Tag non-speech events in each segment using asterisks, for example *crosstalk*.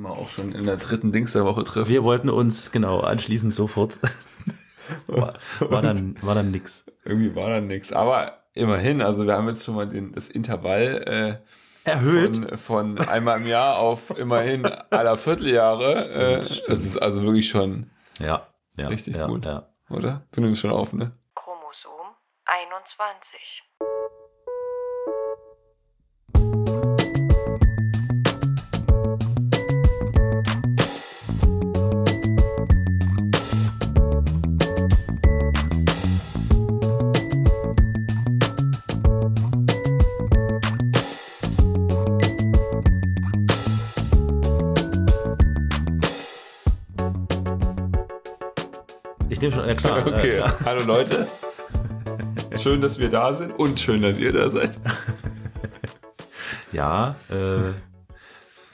nächste Mal auch schon in der dritten Dings der Woche treffen. Wir wollten uns, genau, anschließend sofort. war, war, dann, war dann nix. Irgendwie war dann nix. Aber immerhin, also wir haben jetzt schon mal den, das Intervall äh, Erhöht. Von, von einmal im Jahr auf immerhin aller Vierteljahre. Äh, das ist also wirklich schon ja, ja, richtig ja, gut. Ja. Oder? Wir nehmen es schon auf, ne? Chromosom 21. Ich nehme schon, ja klar. *laughs* Okay, Ja, klar. hallo Leute. Schön, dass wir da sind und schön, dass ihr da seid. *laughs* Ja, äh,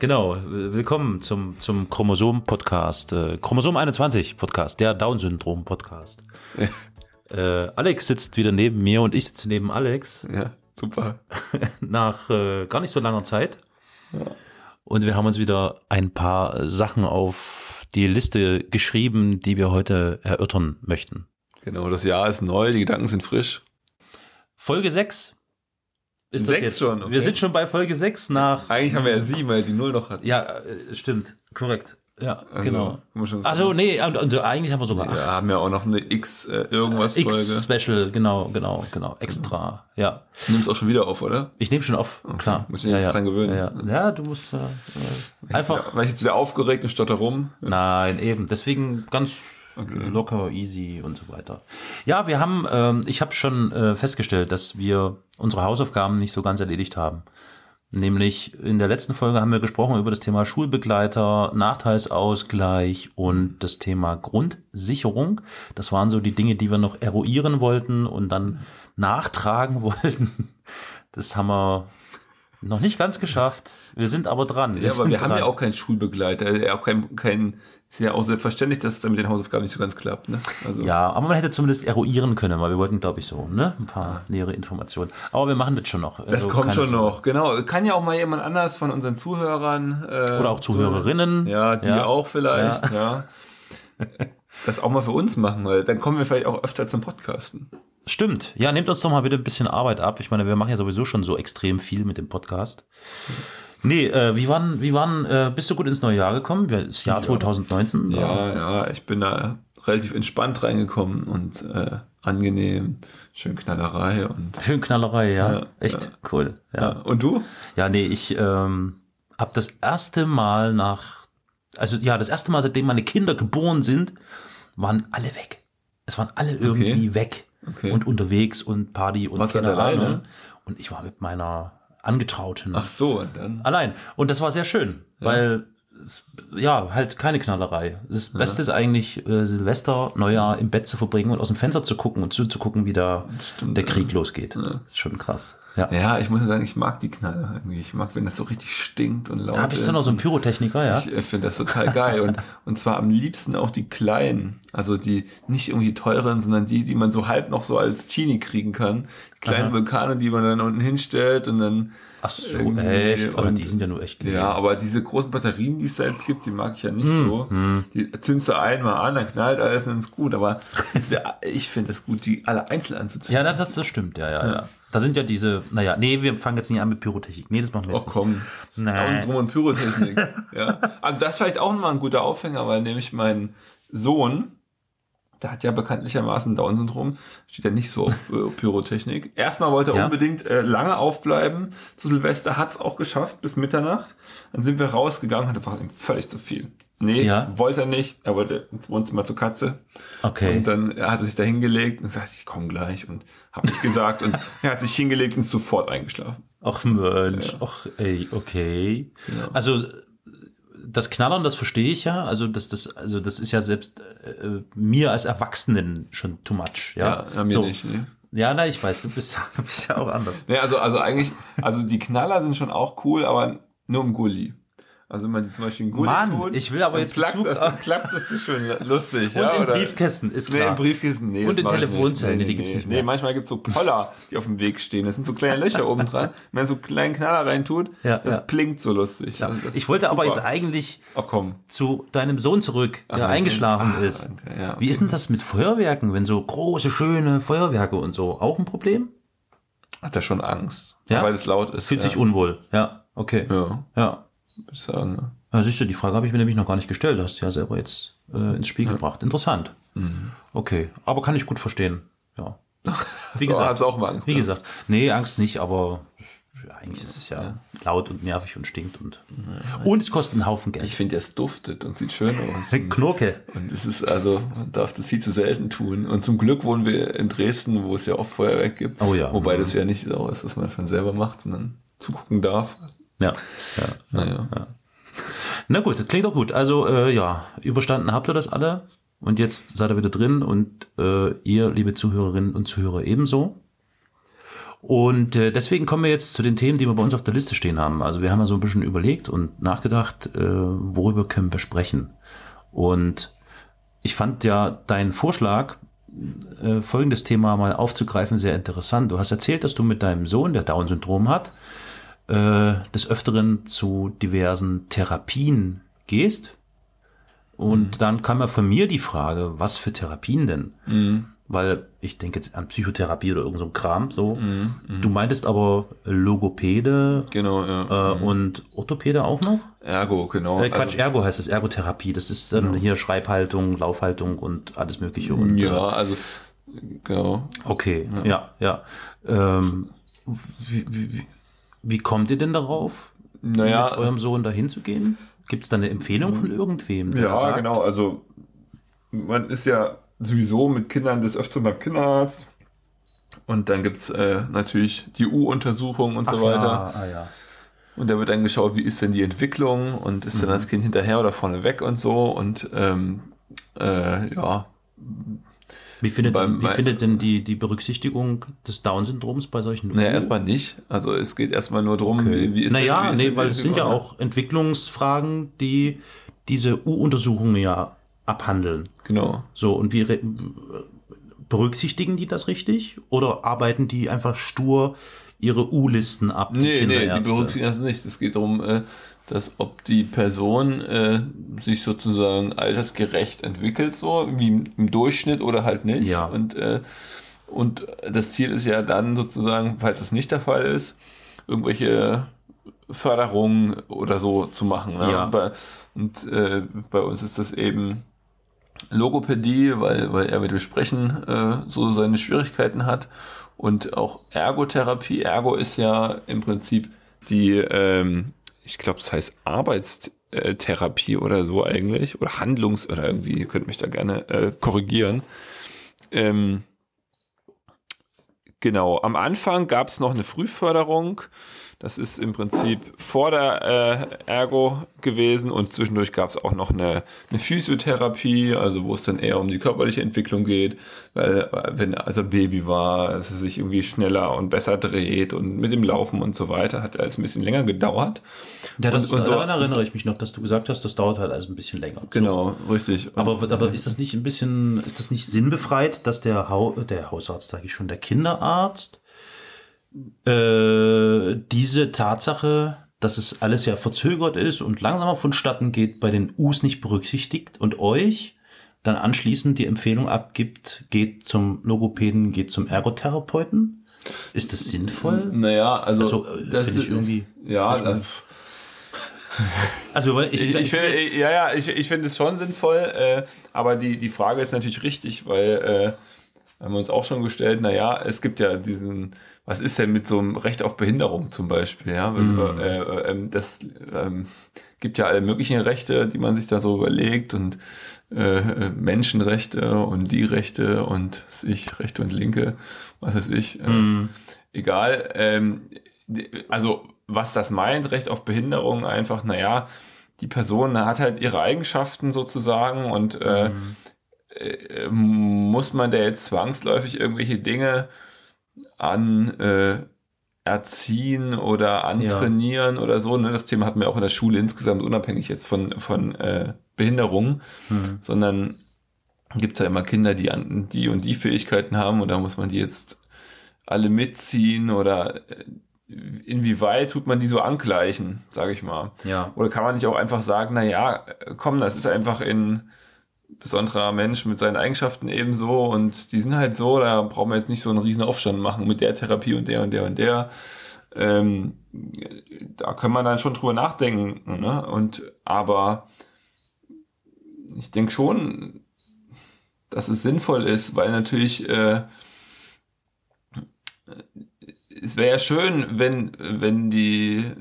genau. Willkommen zum, zum Chromosom-Podcast. Äh, Chromosom 21 Podcast, der Down-Syndrom-Podcast. *laughs* Äh, Alex sitzt wieder neben mir und ich sitze neben Alex Ja, super. nach äh, gar nicht so langer Zeit. Und wir haben uns wieder ein paar Sachen auf die Liste geschrieben, die wir heute erörtern möchten. Genau, das Jahr ist neu, die Gedanken sind frisch. Folge 6 ist das Sechs jetzt. schon, okay. Wir sind schon bei Folge 6 nach. Eigentlich haben wir ja sieben, weil die Null noch hat. Ja, äh, stimmt. Korrekt. Ja, Also, genau. wir Also, nee, und, und so, eigentlich haben wir sogar Wir acht. haben ja auch noch eine X äh, irgendwas Folge. X-Special, genau, genau, genau. Extra. Ja. Du nimmst auch schon wieder auf, oder? Ich nehme schon auf, klar. muss mich ja, jetzt ja. dran gewöhnen. Ja, ja. ja du musst äh, einfach. Weil ich jetzt wieder aufgeregt und stotter rum. Nein, eben. Deswegen ganz locker, easy und so weiter. Ja, wir haben, ähm, ich habe schon äh, festgestellt, dass wir unsere Hausaufgaben nicht so ganz erledigt haben. Nämlich in der letzten Folge haben wir gesprochen über das Thema Schulbegleiter, Nachteilsausgleich und das Thema Grundsicherung. Das waren so die Dinge, die wir noch eruieren wollten und dann nachtragen *laughs* wollten. Das haben wir noch nicht ganz geschafft. Wir sind aber dran. Ja, aber wir haben dran. ja auch keinen Schulbegleiter, ja auch kein, kein, ist ja auch selbstverständlich, dass es dann mit den Hausaufgaben nicht so ganz klappt, ne? Also, Ja, aber man hätte zumindest eruieren können, weil wir wollten, glaube ich, so, ne? Ein paar nähere Informationen. Aber wir machen das schon noch. das Also kommt schon noch, genau. Kann ja auch mal jemand anders von unseren Zuhörern. Äh, Oder auch Zuhörerinnen. Ja, die Ja. auch vielleicht, ja. *laughs* Das auch mal für uns machen, weil dann kommen wir vielleicht auch öfter zum Podcasten. Stimmt. Ja, nehmt uns doch mal bitte ein bisschen Arbeit ab. Ich meine, wir machen ja sowieso schon so extrem viel mit dem Podcast. Nee, äh, wie waren, wie waren, äh, bist du gut ins neue Jahr gekommen? Das Jahr 2019? Ja, ja, ich bin da relativ entspannt reingekommen und äh, angenehm, schön Knallerei und *laughs* Schön Knallerei, ja. Ja, Echt ja. cool. ja. Ja. Und du? Ja, nee, ich ähm, habe das erste Mal nach, also ja, das erste Mal, seitdem meine Kinder geboren sind, waren alle weg. Es waren alle irgendwie weg Okay. und unterwegs und Party und du keine? Ahnung. Und ich war mit meiner Angetrauten Ach so, und dann. allein. Und das war sehr schön, weil es, ja, halt keine Knallerei. Das Beste ist eigentlich, äh, Silvester, Neujahr im Bett zu verbringen und aus dem Fenster zu gucken und zuzugucken, wie da der Krieg losgeht. Das ist schon krass. Ja. Ja, ich muss ja sagen, ich mag die Knaller irgendwie. Ich mag, wenn das so richtig stinkt und laut Ah, bist ist. du noch so ein und Pyrothechniker, ja? Ich äh, finde das total geil. Und, *laughs* und zwar am liebsten auch die kleinen. Also die nicht irgendwie teuren, sondern die, die man so halb noch so als Teenie kriegen kann. Kleinen Aha. Vulkane, die man dann unten hinstellt und dann. Ach so, echt? Aber und- die sind ja nur echt leer. Ja, aber diese großen Batterien, die es da jetzt gibt, die mag ich ja nicht Hm, so. Die zündest du einmal an, dann knallt alles und dann ist gut. Aber diese, *laughs* ich finde es gut, die alle einzeln anzuzünden. Ja, das, das, das stimmt, ja, ja, ja. Da sind ja diese, naja, nee, wir fangen jetzt nicht an mit Pyrotechnik. Nee, das machen wir Oh jetzt nicht. komm. Nein. Tausend Drum und Pyrotechnik. ja. Also das ist vielleicht auch nochmal ein guter Aufhänger, weil nämlich mein Sohn, der hat ja bekanntlichermaßen Down-Syndrom, steht ja nicht so auf äh, Pyrotechnik. Erstmal wollte er Ja. unbedingt äh, lange aufbleiben zu Silvester, hat's auch geschafft bis Mitternacht. Dann sind wir rausgegangen, hatte einfach völlig zu viel. Nee, Ja. wollte er nicht. Er wollte ins Wohnzimmer zur Katze. Okay. Und dann hat er sich da hingelegt und gesagt, ich komme gleich und habe nicht gesagt. und *laughs* er hat sich hingelegt und ist sofort eingeschlafen. Ach Mensch, ach ey, okay. Also das Knallern, das verstehe ich ja. Also das, das, also das ist ja selbst äh, mir als Erwachsenen schon too much. Ja, Ja, mir so. nicht. Nee. Ja, na, ich weiß, du bist, *laughs* bist ja auch anders. Nee, also, also eigentlich, also die Knaller sind schon auch cool, aber nur im Gully. Also wenn man zum Beispiel einen Gulli Mann, tut, ich will aber jetzt klappt Bezug das, klappt das ist schon lustig. *laughs* Und ja, in oder? Briefkästen, ist Nee, klar. im Briefkissen, nee. Und in. Telefonzellen, nee, die nee, gibt's nee. nicht mehr. Nee, manchmal gibt's so Poller, die auf dem Weg stehen. Das sind so kleine Löcher *laughs* oben dran. Wenn man so einen kleinen Knaller reintut, Ja, das ja. blinkt so lustig. Ja. Also Ich wollte aber super. jetzt eigentlich Ach komm. zu deinem Sohn zurück, der mein eingeschlafen. Ah, ist. danke, ja, Wie ist denn das mit Feuerwerken, wenn so große, schöne Feuerwerke und so? Auch ein Problem? Hat er schon Angst. Ja? Weil es laut ist. Fühlt sich unwohl. Ja, okay. Ja, Ja. Würde ich sagen. Ja, siehst du, die Frage habe ich mir nämlich noch gar nicht gestellt. Hast du ja selber jetzt äh, ins Spiel gebracht. Interessant. Mhm. Okay, aber kann ich gut verstehen. Ja. *laughs* Wie So, gesagt, hast du auch mal Angst. wie ne? gesagt, nee, Angst nicht, aber ja, eigentlich ist es ja, laut und nervig und stinkt und und es kostet einen Haufen Ich Geld. finde, es duftet und sieht schön aus. *laughs* Und, Knurke. und es ist also, man darf das viel zu selten tun. Und zum Glück wohnen wir in Dresden, wo es ja oft Feuerwerk gibt. Oh ja. Wobei das ja nicht so ist, dass man schon selber macht, sondern zugucken darf. Ja. ja. Naja. Na gut, das klingt doch gut. Also äh, ja, überstanden habt ihr das alle und jetzt seid ihr wieder drin und äh, ihr, liebe Zuhörerinnen und Zuhörer, ebenso. Und äh, deswegen kommen wir jetzt zu den Themen, die wir bei uns auf der Liste stehen haben. Also wir haben ja so ein bisschen überlegt und nachgedacht, äh, worüber können wir sprechen. Und ich fand ja deinen Vorschlag, äh, folgendes Thema mal aufzugreifen, sehr interessant. Du hast erzählt, dass du mit deinem Sohn, der Down-Syndrom hat, äh, des Öfteren zu diversen Therapien gehst. Und dann kam ja von mir die Frage, was für Therapien denn? Weil ich denke jetzt an Psychotherapie oder irgend so Kram. So. Du meintest aber Logopäde Genau, ja. äh, und Orthopäde auch noch? Ergo, genau. Äh, Quatsch, Also, Ergo heißt es, Ergotherapie. Das ist dann hier Schreibhaltung, Laufhaltung und alles Mögliche. Und, ja, äh, also, genau. Okay, ja, ja. Ähm, wie, wie, wie- kommt ihr denn darauf, Naja, mit eurem Sohn dahin zu gehen? Gibt es da eine Empfehlung von irgendwem? Ja, sagt, genau. Also man ist ja sowieso mit Kindern des Öfteren beim Kinderarzt. Und dann gibt's äh, natürlich die U-Untersuchung und so Ach weiter. Ja, ah, ja. Und da wird dann geschaut, wie ist denn die Entwicklung und ist Mhm. dann das Kind hinterher oder vorne weg und so. Und ähm, äh, ja, Wie findet, Beim- wie findet denn die, die Berücksichtigung des Down-Syndroms bei solchen naja, erstmal nicht. Also es geht erstmal nur drum, wie, wie ist Naja, wie ist nee, denn weil es sind ja Entwicklung? auch Entwicklungsfragen, die diese U-Untersuchungen ja abhandeln. Genau. So, und wie berücksichtigen die das richtig? Oder arbeiten die einfach stur ihre U-Listen ab? Nee, nee, die berücksichtigen das nicht. Es geht darum, äh, dass ob die Person äh, sich sozusagen altersgerecht entwickelt, so wie im- im Durchschnitt oder halt nicht. Ja. Und, äh, und das Ziel ist ja dann sozusagen, falls das nicht der Fall ist, irgendwelche Förderungen oder so zu machen. Ne? Ja. Und, bei, und äh, bei uns ist das eben Logopädie, weil, weil er mit dem Sprechen äh, so seine Schwierigkeiten hat. Und auch Ergotherapie. Ergo ist ja im Prinzip die, ähm, ich glaube, das heißt Arbeitstherapie oder so eigentlich. Oder Handlungs- oder irgendwie, ihr könnt mich da gerne äh, korrigieren. Ähm, genau, am Anfang gab es noch eine Frühförderung. Das ist im Prinzip vor der äh, Ergo gewesen und zwischendurch gab es auch noch eine, eine Physiotherapie, also wo es dann eher um die körperliche Entwicklung geht, weil äh, wenn er also Baby war, dass er sich irgendwie schneller und besser dreht und mit dem Laufen und so weiter, hat alles ein bisschen länger gedauert. Ja, das, Und- und so- daran erinnere ich mich noch, dass du gesagt hast, das dauert halt alles ein bisschen länger. Genau, richtig. Und- Aber, aber ist das nicht ein bisschen, ist das nicht sinnbefreit, dass der, Hau, der Hausarzt, sage ich schon, der Kinderarzt, äh, diese Tatsache, dass es alles ja verzögert ist und langsamer vonstatten geht, bei den U's nicht berücksichtigt und euch dann anschließend die Empfehlung abgibt, geht zum Logopäden, geht zum Ergotherapeuten? Ist das sinnvoll? naja, also, Also, äh, das finde ich ist irgendwie- ja, das, *laughs* Also, ich, Ich, ich finde, ja, ja, ich, ich finde es schon sinnvoll, äh, aber die, die Frage ist natürlich richtig, weil äh, haben wir uns auch schon gestellt, naja, es gibt ja diesen, was ist denn mit so einem Recht auf Behinderung zum Beispiel, ja? Äh, äh, ähm, das ähm, gibt ja alle möglichen Rechte, die man sich da so überlegt und äh, äh, Menschenrechte und die Rechte und ich, Rechte und Linke, was weiß ich. Äh, Egal. Ähm, also was das meint, Recht auf Behinderung, einfach, naja, die Person hat halt ihre Eigenschaften sozusagen und äh, äh, muss man da jetzt zwangsläufig irgendwelche Dinge an äh, erziehen oder antrainieren oder so. Ne? Das Thema hatten wir auch in der Schule insgesamt, unabhängig jetzt von, von äh, Behinderungen, Hm. sondern gibt es ja immer Kinder, die an, die und die Fähigkeiten haben und da muss man die jetzt alle mitziehen oder äh, inwieweit tut man die so angleichen, sage ich mal. Ja. Oder kann man nicht auch einfach sagen, na ja, komm, das ist einfach ein besonderer Mensch mit seinen Eigenschaften ebenso und die sind halt so, da brauchen wir jetzt nicht so einen riesen Aufstand machen mit der Therapie und der und der und der. Ähm, da kann man dann schon drüber nachdenken, ne? Und aber ich denke schon, dass es sinnvoll ist, weil natürlich äh, es wäre ja schön, wenn, wenn die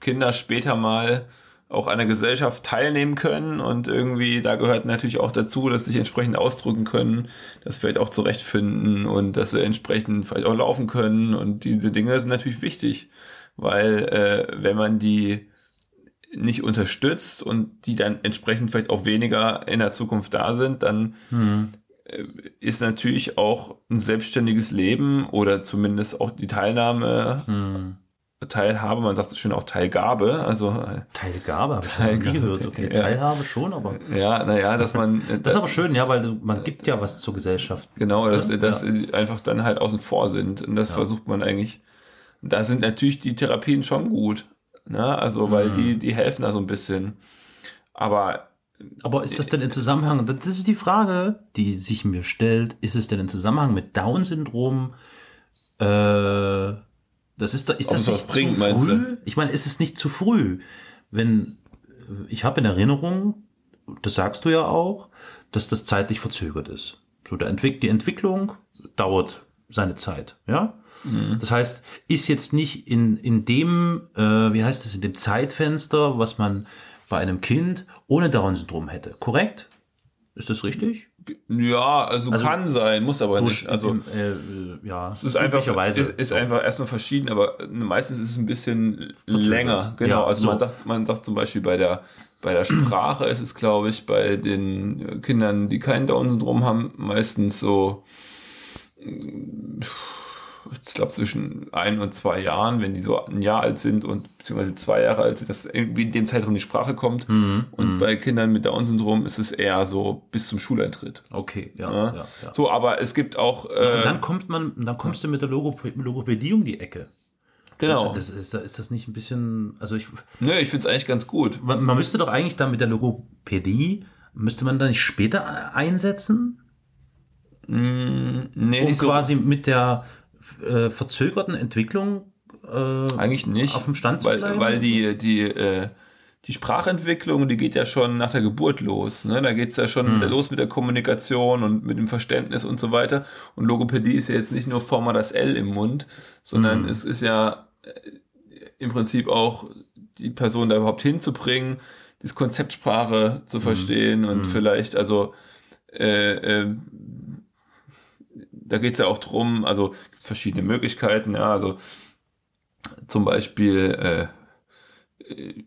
Kinder später mal auch an der Gesellschaft teilnehmen können. Und irgendwie, da gehört natürlich auch dazu, dass sie sich entsprechend ausdrücken können, dass sie vielleicht auch zurechtfinden und dass sie entsprechend vielleicht auch laufen können. Und diese Dinge sind natürlich wichtig, weil äh, wenn man die nicht unterstützt und die dann entsprechend vielleicht auch weniger in der Zukunft da sind, dann äh, ist natürlich auch ein selbstständiges Leben oder zumindest auch die Teilnahme, Hm. Teilhabe, man sagt es schön auch Teilgabe, also äh, Teilgabe habe ich noch nie gehört. Okay, Ja. Teilhabe schon, aber ja, naja, dass man *laughs* äh, das ist aber schön, ja, weil man gibt ja was zur Gesellschaft. genau, dass, Ja. dass sie einfach dann halt außen vor sind und das Ja. versucht man eigentlich. Da sind natürlich die Therapien schon gut, ne? Also weil Mhm. die die helfen da so ein bisschen, aber Aber ist das denn in Zusammenhang, das ist die Frage, die sich mir stellt, ist es denn in Zusammenhang mit Down-Syndrom, äh, das ist, ist das nicht bringt, zu früh? Ich meine, ist es nicht zu früh, wenn, ich habe in Erinnerung, das sagst du ja auch, dass das zeitlich verzögert ist. So, der Entwick die Entwicklung dauert seine Zeit, ja? Das heißt, ist jetzt nicht in, in dem, äh, wie heißt es, in dem Zeitfenster, was man bei einem Kind ohne Down-Syndrom hätte. Korrekt? Ist das richtig? Ja, also, Also- kann sein, muss aber nicht. Also äh, äh, ja, Es ist einfach ist, ist einfach erstmal verschieden, aber meistens ist es ein bisschen länger. Genau. Ja, also so. man sagt, man sagt zum Beispiel bei der bei der Sprache ist es, glaube ich, bei den Kindern, die kein Down-Syndrom haben, meistens so, ich glaube, zwischen ein und zwei Jahren, wenn die so ein Jahr alt sind und beziehungsweise zwei Jahre alt sind, dass irgendwie in dem Zeitraum die Sprache kommt. Mhm, Und bei Kindern mit Down-Syndrom ist es eher so bis zum Schuleintritt. Okay, ja, Ja. ja, ja. So, aber es gibt auch. Und Äh, dann kommt man, dann kommst du mit der Logop Logopädie um die Ecke. genau. Das ist, ist das nicht ein bisschen, also ich, Nö, ich finde es eigentlich ganz gut. man, man müsste doch eigentlich dann mit der Logopädie, müsste man da nicht später einsetzen, Mm, nee, um nicht so. quasi mit der äh, verzögerten Entwicklung äh, Eigentlich nicht. auf dem Stand zu weil, bleiben? weil die, die, äh, die Sprachentwicklung, die geht ja schon nach der Geburt los. Ne? Da geht's ja schon Hm. los mit der Kommunikation und mit dem Verständnis und so weiter. Und Logopädie ist ja jetzt nicht nur Form mal das L im Mund, sondern Hm. es ist ja äh, im Prinzip auch die Person da überhaupt hinzubringen, das Konzept Sprache Hm. zu verstehen und vielleicht, also äh, äh, da geht's ja auch drum, also verschiedene Möglichkeiten, ja, also zum Beispiel äh,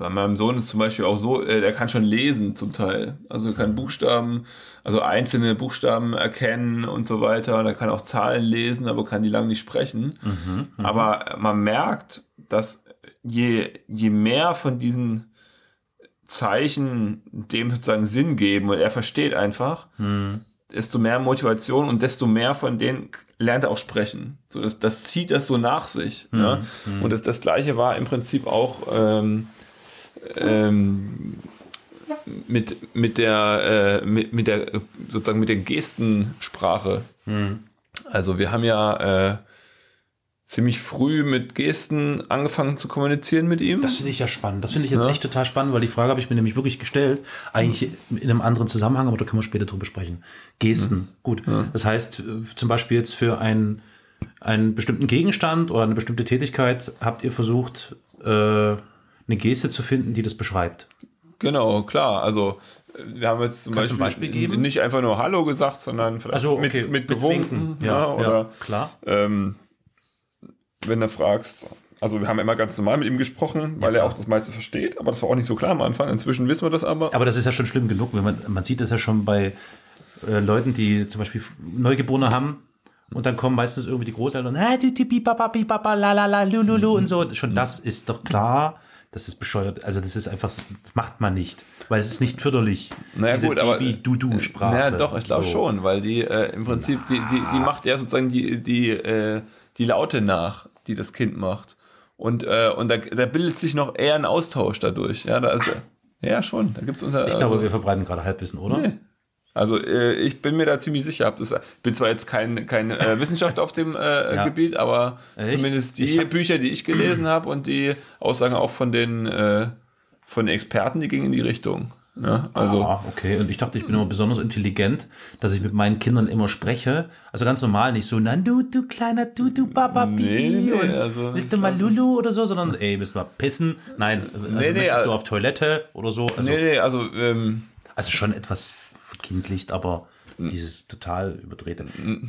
bei meinem Sohn ist zum Beispiel auch so, äh, der kann schon lesen zum Teil. Also er kann Buchstaben, also einzelne Buchstaben erkennen und so weiter. Und er kann auch Zahlen lesen, aber kann die lang nicht sprechen. Mhm, Aber man merkt, dass je, je mehr von diesen Zeichen dem sozusagen Sinn geben und er versteht einfach, Hm. desto mehr Motivation und desto mehr von denen lernt er auch sprechen. So, das, das zieht das so nach sich. Ne? Und das, das gleiche war im Prinzip auch ähm, ähm, mit, mit der äh, mit, mit der sozusagen mit der Gestensprache. Hm. Also wir haben ja äh, ziemlich früh mit Gesten angefangen zu kommunizieren mit ihm. Das finde ich ja spannend. Das finde ich jetzt Ja. echt total spannend, weil die Frage habe ich mir nämlich wirklich gestellt. Eigentlich in einem anderen Zusammenhang, aber da können wir später drüber sprechen. Gesten. Gut. Das heißt, äh, zum Beispiel jetzt für einen, einen bestimmten Gegenstand oder eine bestimmte Tätigkeit habt ihr versucht, äh, eine Geste zu finden, die das beschreibt. Genau, klar. Also wir haben jetzt zum Kannst Beispiel, Beispiel nicht einfach nur Hallo gesagt, sondern vielleicht Also, mit, okay, mit mit gewunken. Winken. ja, Ja, oder ja, klar. Ähm, wenn du fragst, also wir haben immer ganz normal mit ihm gesprochen, weil er klar. auch das meiste versteht, aber das war auch nicht so klar am Anfang. Inzwischen wissen wir das aber. Aber das ist ja schon schlimm genug, wenn man, man sieht das ja schon bei äh, Leuten, die zum Beispiel Neugeborene haben Und dann kommen meistens irgendwie die Großeltern, du, du, lu, und so. Schon das ist doch klar. Das ist bescheuert. Also das ist einfach, das macht man nicht. Weil es ist nicht förderlich. Naja, Diese gut, aber- Bibi-Du-Du-Sprache. Naja, doch, ich glaube So. schon, weil die äh, im Prinzip, die, die, die macht ja sozusagen die, die, äh, die Laute nach, die das Kind macht. Und, äh, und da, da bildet sich noch eher ein Austausch dadurch. Ja, da also, ja schon. Da gibt's unter, Ich glaube, wir verbreiten gerade Halbwissen, oder? Nee. Also äh, ich bin mir da ziemlich sicher. Das, bin zwar jetzt kein, kein äh, *laughs* Wissenschaftler auf dem äh, Ja. Gebiet, aber Echt? zumindest die Ich hab- Bücher, die ich gelesen *clears throat* habe und die Aussagen auch von den, äh, von den Experten, die gingen in die Richtung. Ne? Also Ah, okay. Und ich dachte, ich bin immer besonders intelligent, dass ich mit meinen Kindern immer spreche. Also ganz normal, nicht so, na du, du kleiner du, du Baba Bibi Nee, nee, und also willst du mal Lulu oder so, sondern ey, willst du mal pissen? Nein, also Nee, nee, möchtest du also- auf Toilette oder so? Also, nee, nee, also ähm, also schon etwas verkindlicht, aber dieses total überdrehte.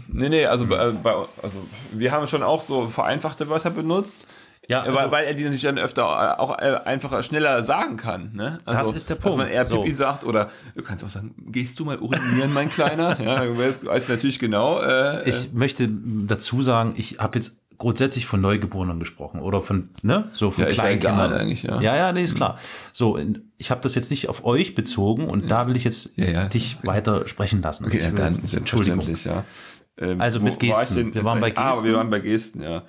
nee, nee, also bei, bei, also wir haben schon auch so vereinfachte Wörter benutzt. Ja, weil, also- weil er die natürlich dann öfter auch äh, einfacher, schneller sagen kann. Ne? Also, Das ist der Dass man Punkt. eher So. Pipi sagt oder du kannst auch sagen, gehst du mal urinieren, mein Kleiner? *laughs* Ja, du weißt, weißt natürlich genau. Äh, Ich möchte dazu sagen, ich habe jetzt grundsätzlich von Neugeborenen gesprochen oder von, ne, so von Ja, ist ja Kleinkindern. eigentlich, ja. ja, ja, nee, ist klar. So, ich habe das jetzt nicht auf euch bezogen und da will ich jetzt Ja, ja. dich weiter sprechen lassen. Okay, ja, dann nicht- selbstverständlich, ja. Ähm, Also mit war Gesten. denn Wir waren bei? Ah, Gesten. wir waren bei Gesten, ja.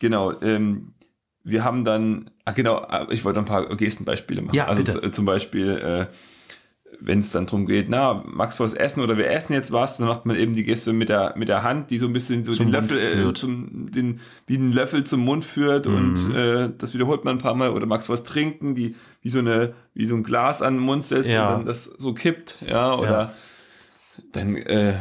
Genau. Ähm, wir haben dann, ah genau, ah, ich wollte ein paar Gestenbeispiele machen. Ja, also bitte. zum Beispiel, äh, wenn es dann darum geht, na, magst du was essen oder wir essen jetzt was, dann macht man eben die Geste mit der, mit der Hand, die so ein bisschen so Zum den Mund Löffel, äh, zum, den, wie einen Löffel zum Mund führt Mhm. und äh, das wiederholt man ein paar Mal oder magst du was trinken, die wie so eine, wie so ein Glas an den Mund setzt Ja. und dann das so kippt, ja, oder Ja. dann äh,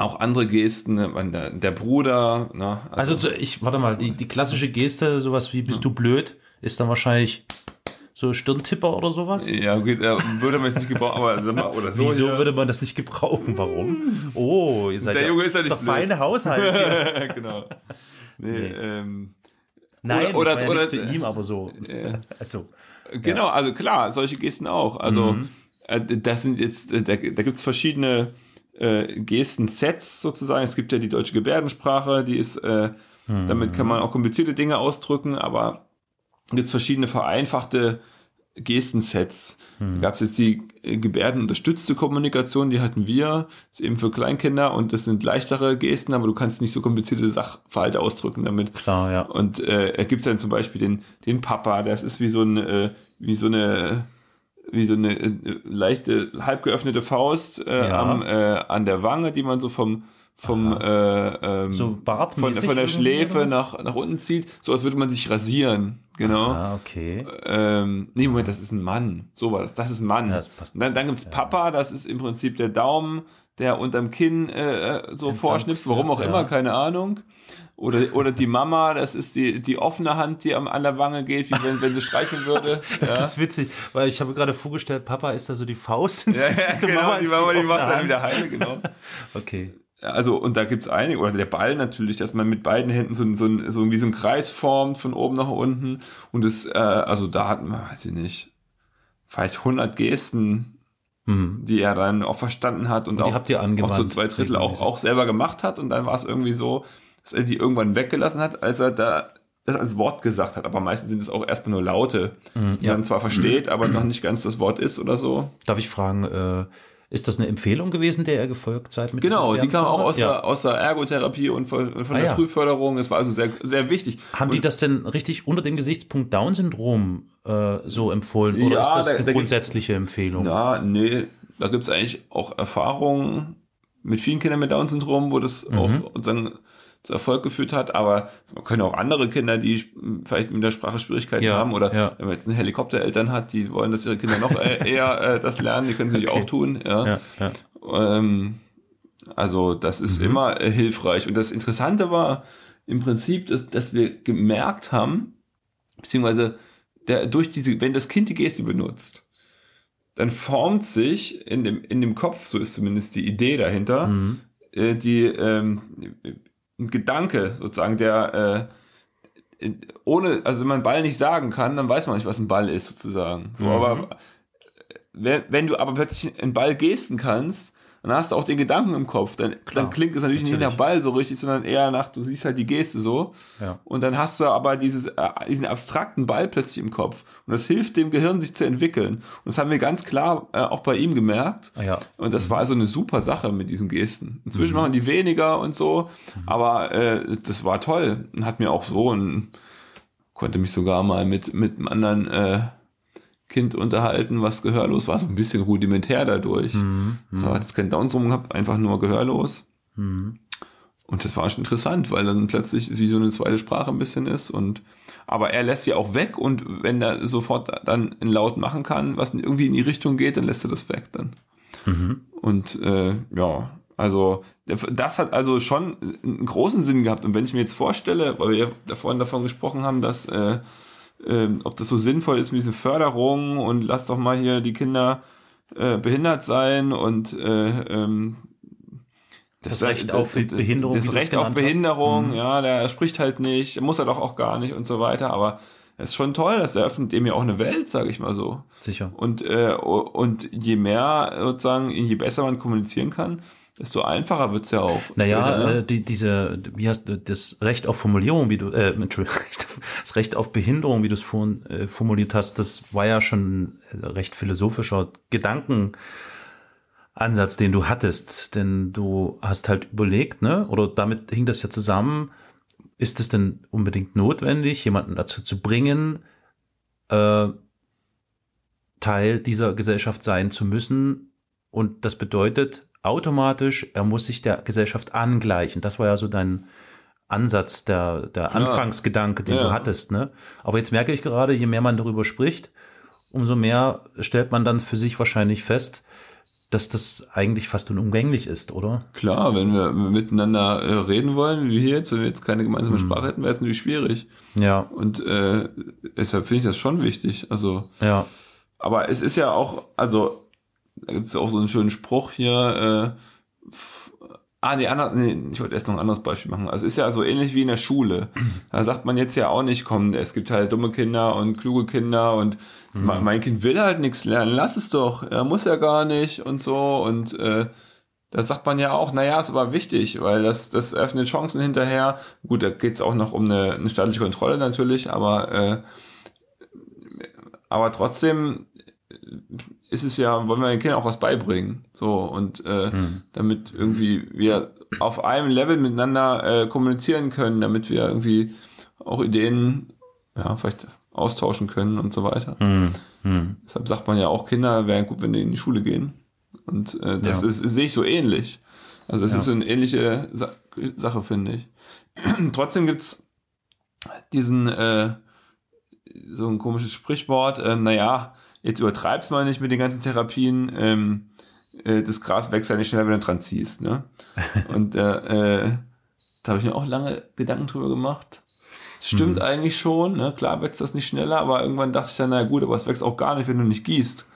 auch andere Gesten, ne, der, der Bruder, ne, Also zu- ich, warte mal, die, die klassische Geste, sowas wie bist du blöd, ist dann wahrscheinlich so Stirntipper oder sowas? ja, okay, da würde man jetzt nicht gebrauchen, aber oder so. Wieso hier. würde man das nicht gebrauchen? Warum? Oh, ihr seid Der Junge ist ja nicht der blöd. feine Haushalt. hier. *laughs* genau. Nee, Nee. Ähm, Nein, Oder- ich war ja oder- zu ihm, aber so. Ja. *laughs* Also, Genau, also klar, solche Gesten auch. Also Mhm. äh, das sind jetzt, äh, da, da gibt es verschiedene äh, Gesten-Sets sozusagen. Es gibt ja die deutsche Gebärdensprache, die ist, äh, Mhm. damit kann man auch komplizierte Dinge ausdrücken, aber gibt es verschiedene vereinfachte Gestensets. Mhm. Da gab es jetzt die äh, gebärdenunterstützte Kommunikation, die hatten wir, ist eben für Kleinkinder und das sind leichtere Gesten, aber du kannst nicht so komplizierte Sachverhalte ausdrücken damit. klar, ja. Und äh, gibt dann zum Beispiel den, den Papa, das ist wie so ein, äh, wie so eine, wie so eine äh, leichte, halb geöffnete Faust äh, Ja. am, äh, an der Wange, die man so vom, vom äh, ähm, So von, von der Schläfe nach, nach unten zieht, so als würde man sich rasieren. Genau. Ah, okay. Ähm, nee, Moment, das ist ein Mann. So war das. Das ist ein Mann. Ja, das passt dann dann gibt's Papa, das ist im Prinzip der Daumen, der unterm Kinn äh, äh, so vorschnipst, warum auch ja. immer, keine Ahnung. Oder, oder die Mama, das ist die, die offene Hand, die am, an der Wange geht, wie wenn, wenn sie streicheln würde. *laughs* Das ja. ist witzig, weil ich habe gerade vorgestellt, Papa ist da so die Faust ins ja, ja, Gesicht und genau, die ist Mama, die offene macht dann Hand. wieder heile, genau. *laughs* Okay. Also, und da gibt's einige, oder der Ball natürlich, dass man mit beiden Händen so, so, ein- so wie so ein Kreis formt, von oben nach unten. Und das, äh, also da hat man, weiß ich nicht, vielleicht 100 Gesten, Hm. die er dann auch verstanden hat und, Und die auch, habt ihr angewandt, auch so zwei Drittel auch, auch selber gemacht hat. Und dann war es irgendwie so, dass er die irgendwann weggelassen hat, als er da das als Wort gesagt hat. Aber meistens sind es auch erstmal nur Laute, die Mhm, ja. man zwar versteht, aber noch nicht ganz das Wort ist oder so. Darf ich fragen, äh, ist das eine Empfehlung gewesen, der ihr gefolgt seid? Mit Genau, die kam auch aus, Werbefarbe? der, aus der Ergotherapie und von, von Ah, der ja. Frühförderung. Es war also sehr, sehr wichtig. Haben und, die das denn richtig unter dem Gesichtspunkt Down-Syndrom äh, so empfohlen? Oder Ja, ist das da- eine da grundsätzliche Empfehlung? Na, nee, da gibt's eigentlich auch Erfahrungen mit vielen Kindern mit Down-Syndrom, wo das Mhm. auch sozusagen zu Erfolg geführt hat, aber man können auch andere Kinder, die vielleicht mit der Sprache Schwierigkeiten Ja, haben oder ja. wenn man jetzt eine Helikoptereltern hat, die wollen, dass ihre Kinder noch äh, *laughs* eher äh, das lernen, die können sie Okay. auch tun. Ja. Ähm, also das ist Mhm. immer äh, hilfreich. Und das Interessante war im Prinzip, dass, dass wir gemerkt haben, beziehungsweise der, durch diese, wenn das Kind die Geste benutzt, dann formt sich in dem, in dem Kopf, so ist zumindest die Idee dahinter, Mhm. äh, die ähm, ein Gedanke sozusagen, der äh, ohne, also wenn man Ball nicht sagen kann, dann weiß man nicht, was ein Ball ist sozusagen. So, Mhm. aber wenn, wenn du aber plötzlich einen Ball gesten kannst, dann hast du auch den Gedanken im Kopf. Dann, Klar, dann klingt es natürlich, nicht natürlich. nach Ball so richtig, sondern eher nach, du siehst halt die Geste so. Ja. Und dann hast du aber dieses, äh, diesen abstrakten Ball plötzlich im Kopf. Und das hilft dem Gehirn, sich zu entwickeln. Und das haben wir ganz klar äh, auch bei ihm gemerkt. Ah, ja. Und das war also eine super Sache mit diesen Gesten. Inzwischen machen die weniger und so, aber äh, das war toll. Und hat mir auch so ein, konnte mich sogar mal mit, mit einem anderen äh, Kind unterhalten, was gehörlos war, so ein bisschen rudimentär dadurch. So, hat jetzt kein Down-Syndrom gehabt, einfach nur gehörlos. Und das war schon interessant, weil dann plötzlich wie so eine zweite Sprache ein bisschen ist und aber er lässt sie auch weg und wenn er sofort dann in laut machen kann, was irgendwie in die Richtung geht, dann lässt er das weg dann. Und äh, ja, also das hat also schon einen großen Sinn gehabt. Und wenn ich mir jetzt vorstelle, weil wir ja da vorhin davon gesprochen haben, dass äh, ähm, ob das so sinnvoll ist mit diese Förderung und lass doch mal hier die Kinder äh, behindert sein und äh, ähm, Das Recht auf Behinderung, wie Das du es Recht auf hast. Behinderung, Mhm. ja, der spricht halt nicht, muss er doch auch gar nicht und so weiter. Aber es ist schon toll, das eröffnet dem ja auch eine Welt, sage ich mal so. Sicher. Und, äh, und je mehr sozusagen, je besser man kommunizieren kann, desto einfacher wird's ja auch. Naja, Später, ne? äh, die, diese, wie hast du das Recht auf Formulierung, wie du, äh, *laughs* Entschuldigung, das Recht auf Behinderung, wie du es vorhin äh, formuliert hast, das war ja schon ein recht philosophischer Gedankenansatz, den du hattest. Denn du hast halt überlegt, ne, oder damit hing das ja zusammen, ist es denn unbedingt notwendig, jemanden dazu zu bringen, äh, Teil dieser Gesellschaft sein zu müssen? Und das bedeutet automatisch, er muss sich der Gesellschaft angleichen. Das war ja so dein Ansatz, der, der Anfangsgedanke, den Ja. du hattest. Ne? Aber jetzt merke ich gerade, je mehr man darüber spricht, umso mehr stellt man dann für sich wahrscheinlich fest, dass das eigentlich fast unumgänglich ist, oder? Klar, wenn wir miteinander äh, reden wollen, wie hier jetzt, wenn wir jetzt keine gemeinsame Mhm. Sprache hätten, wäre es natürlich schwierig. Ja, Und äh, deshalb finde ich das schon wichtig. Also, ja. aber es ist ja auch, also, da gibt es auch so einen schönen Spruch hier, äh, ah, nee, ander, nee, ich wollte erst noch ein anderes Beispiel machen. Also es ist ja so ähnlich wie in der Schule. Da sagt man jetzt ja auch nicht, komm, es gibt halt dumme Kinder und kluge Kinder und me- mein Kind will halt nichts lernen, lass es doch, er muss ja gar nicht und so und äh, da sagt man ja auch, naja, ist aber wichtig, weil das, das eröffnet Chancen hinterher. Gut, da geht's auch noch um eine, eine staatliche Kontrolle natürlich, aber, äh, aber trotzdem ist es ja, wollen wir den Kindern auch was beibringen. So, und äh, damit irgendwie wir auf einem Level miteinander äh, kommunizieren können, damit wir irgendwie auch Ideen ja, vielleicht austauschen können und so weiter. Hm. Hm. Deshalb sagt man ja auch, Kinder wären gut, wenn die in die Schule gehen. Und äh, das Ja. ist, sehe ich so ähnlich. Also das Ja. ist so eine ähnliche Sa Sache, finde ich. *clears throat* Trotzdem gibt's diesen, äh, so ein komisches Sprichwort, ähm, naja, jetzt übertreib's mal nicht mit den ganzen Therapien, ähm, äh, das Gras wächst ja nicht schneller, wenn du dran ziehst. Ne? *laughs* Und äh, äh, da habe ich mir auch lange Gedanken drüber gemacht. Stimmt Mhm. eigentlich schon, ne? klar wächst das nicht schneller, aber irgendwann dachte ich dann, na gut, aber es wächst auch gar nicht, wenn du nicht gießt.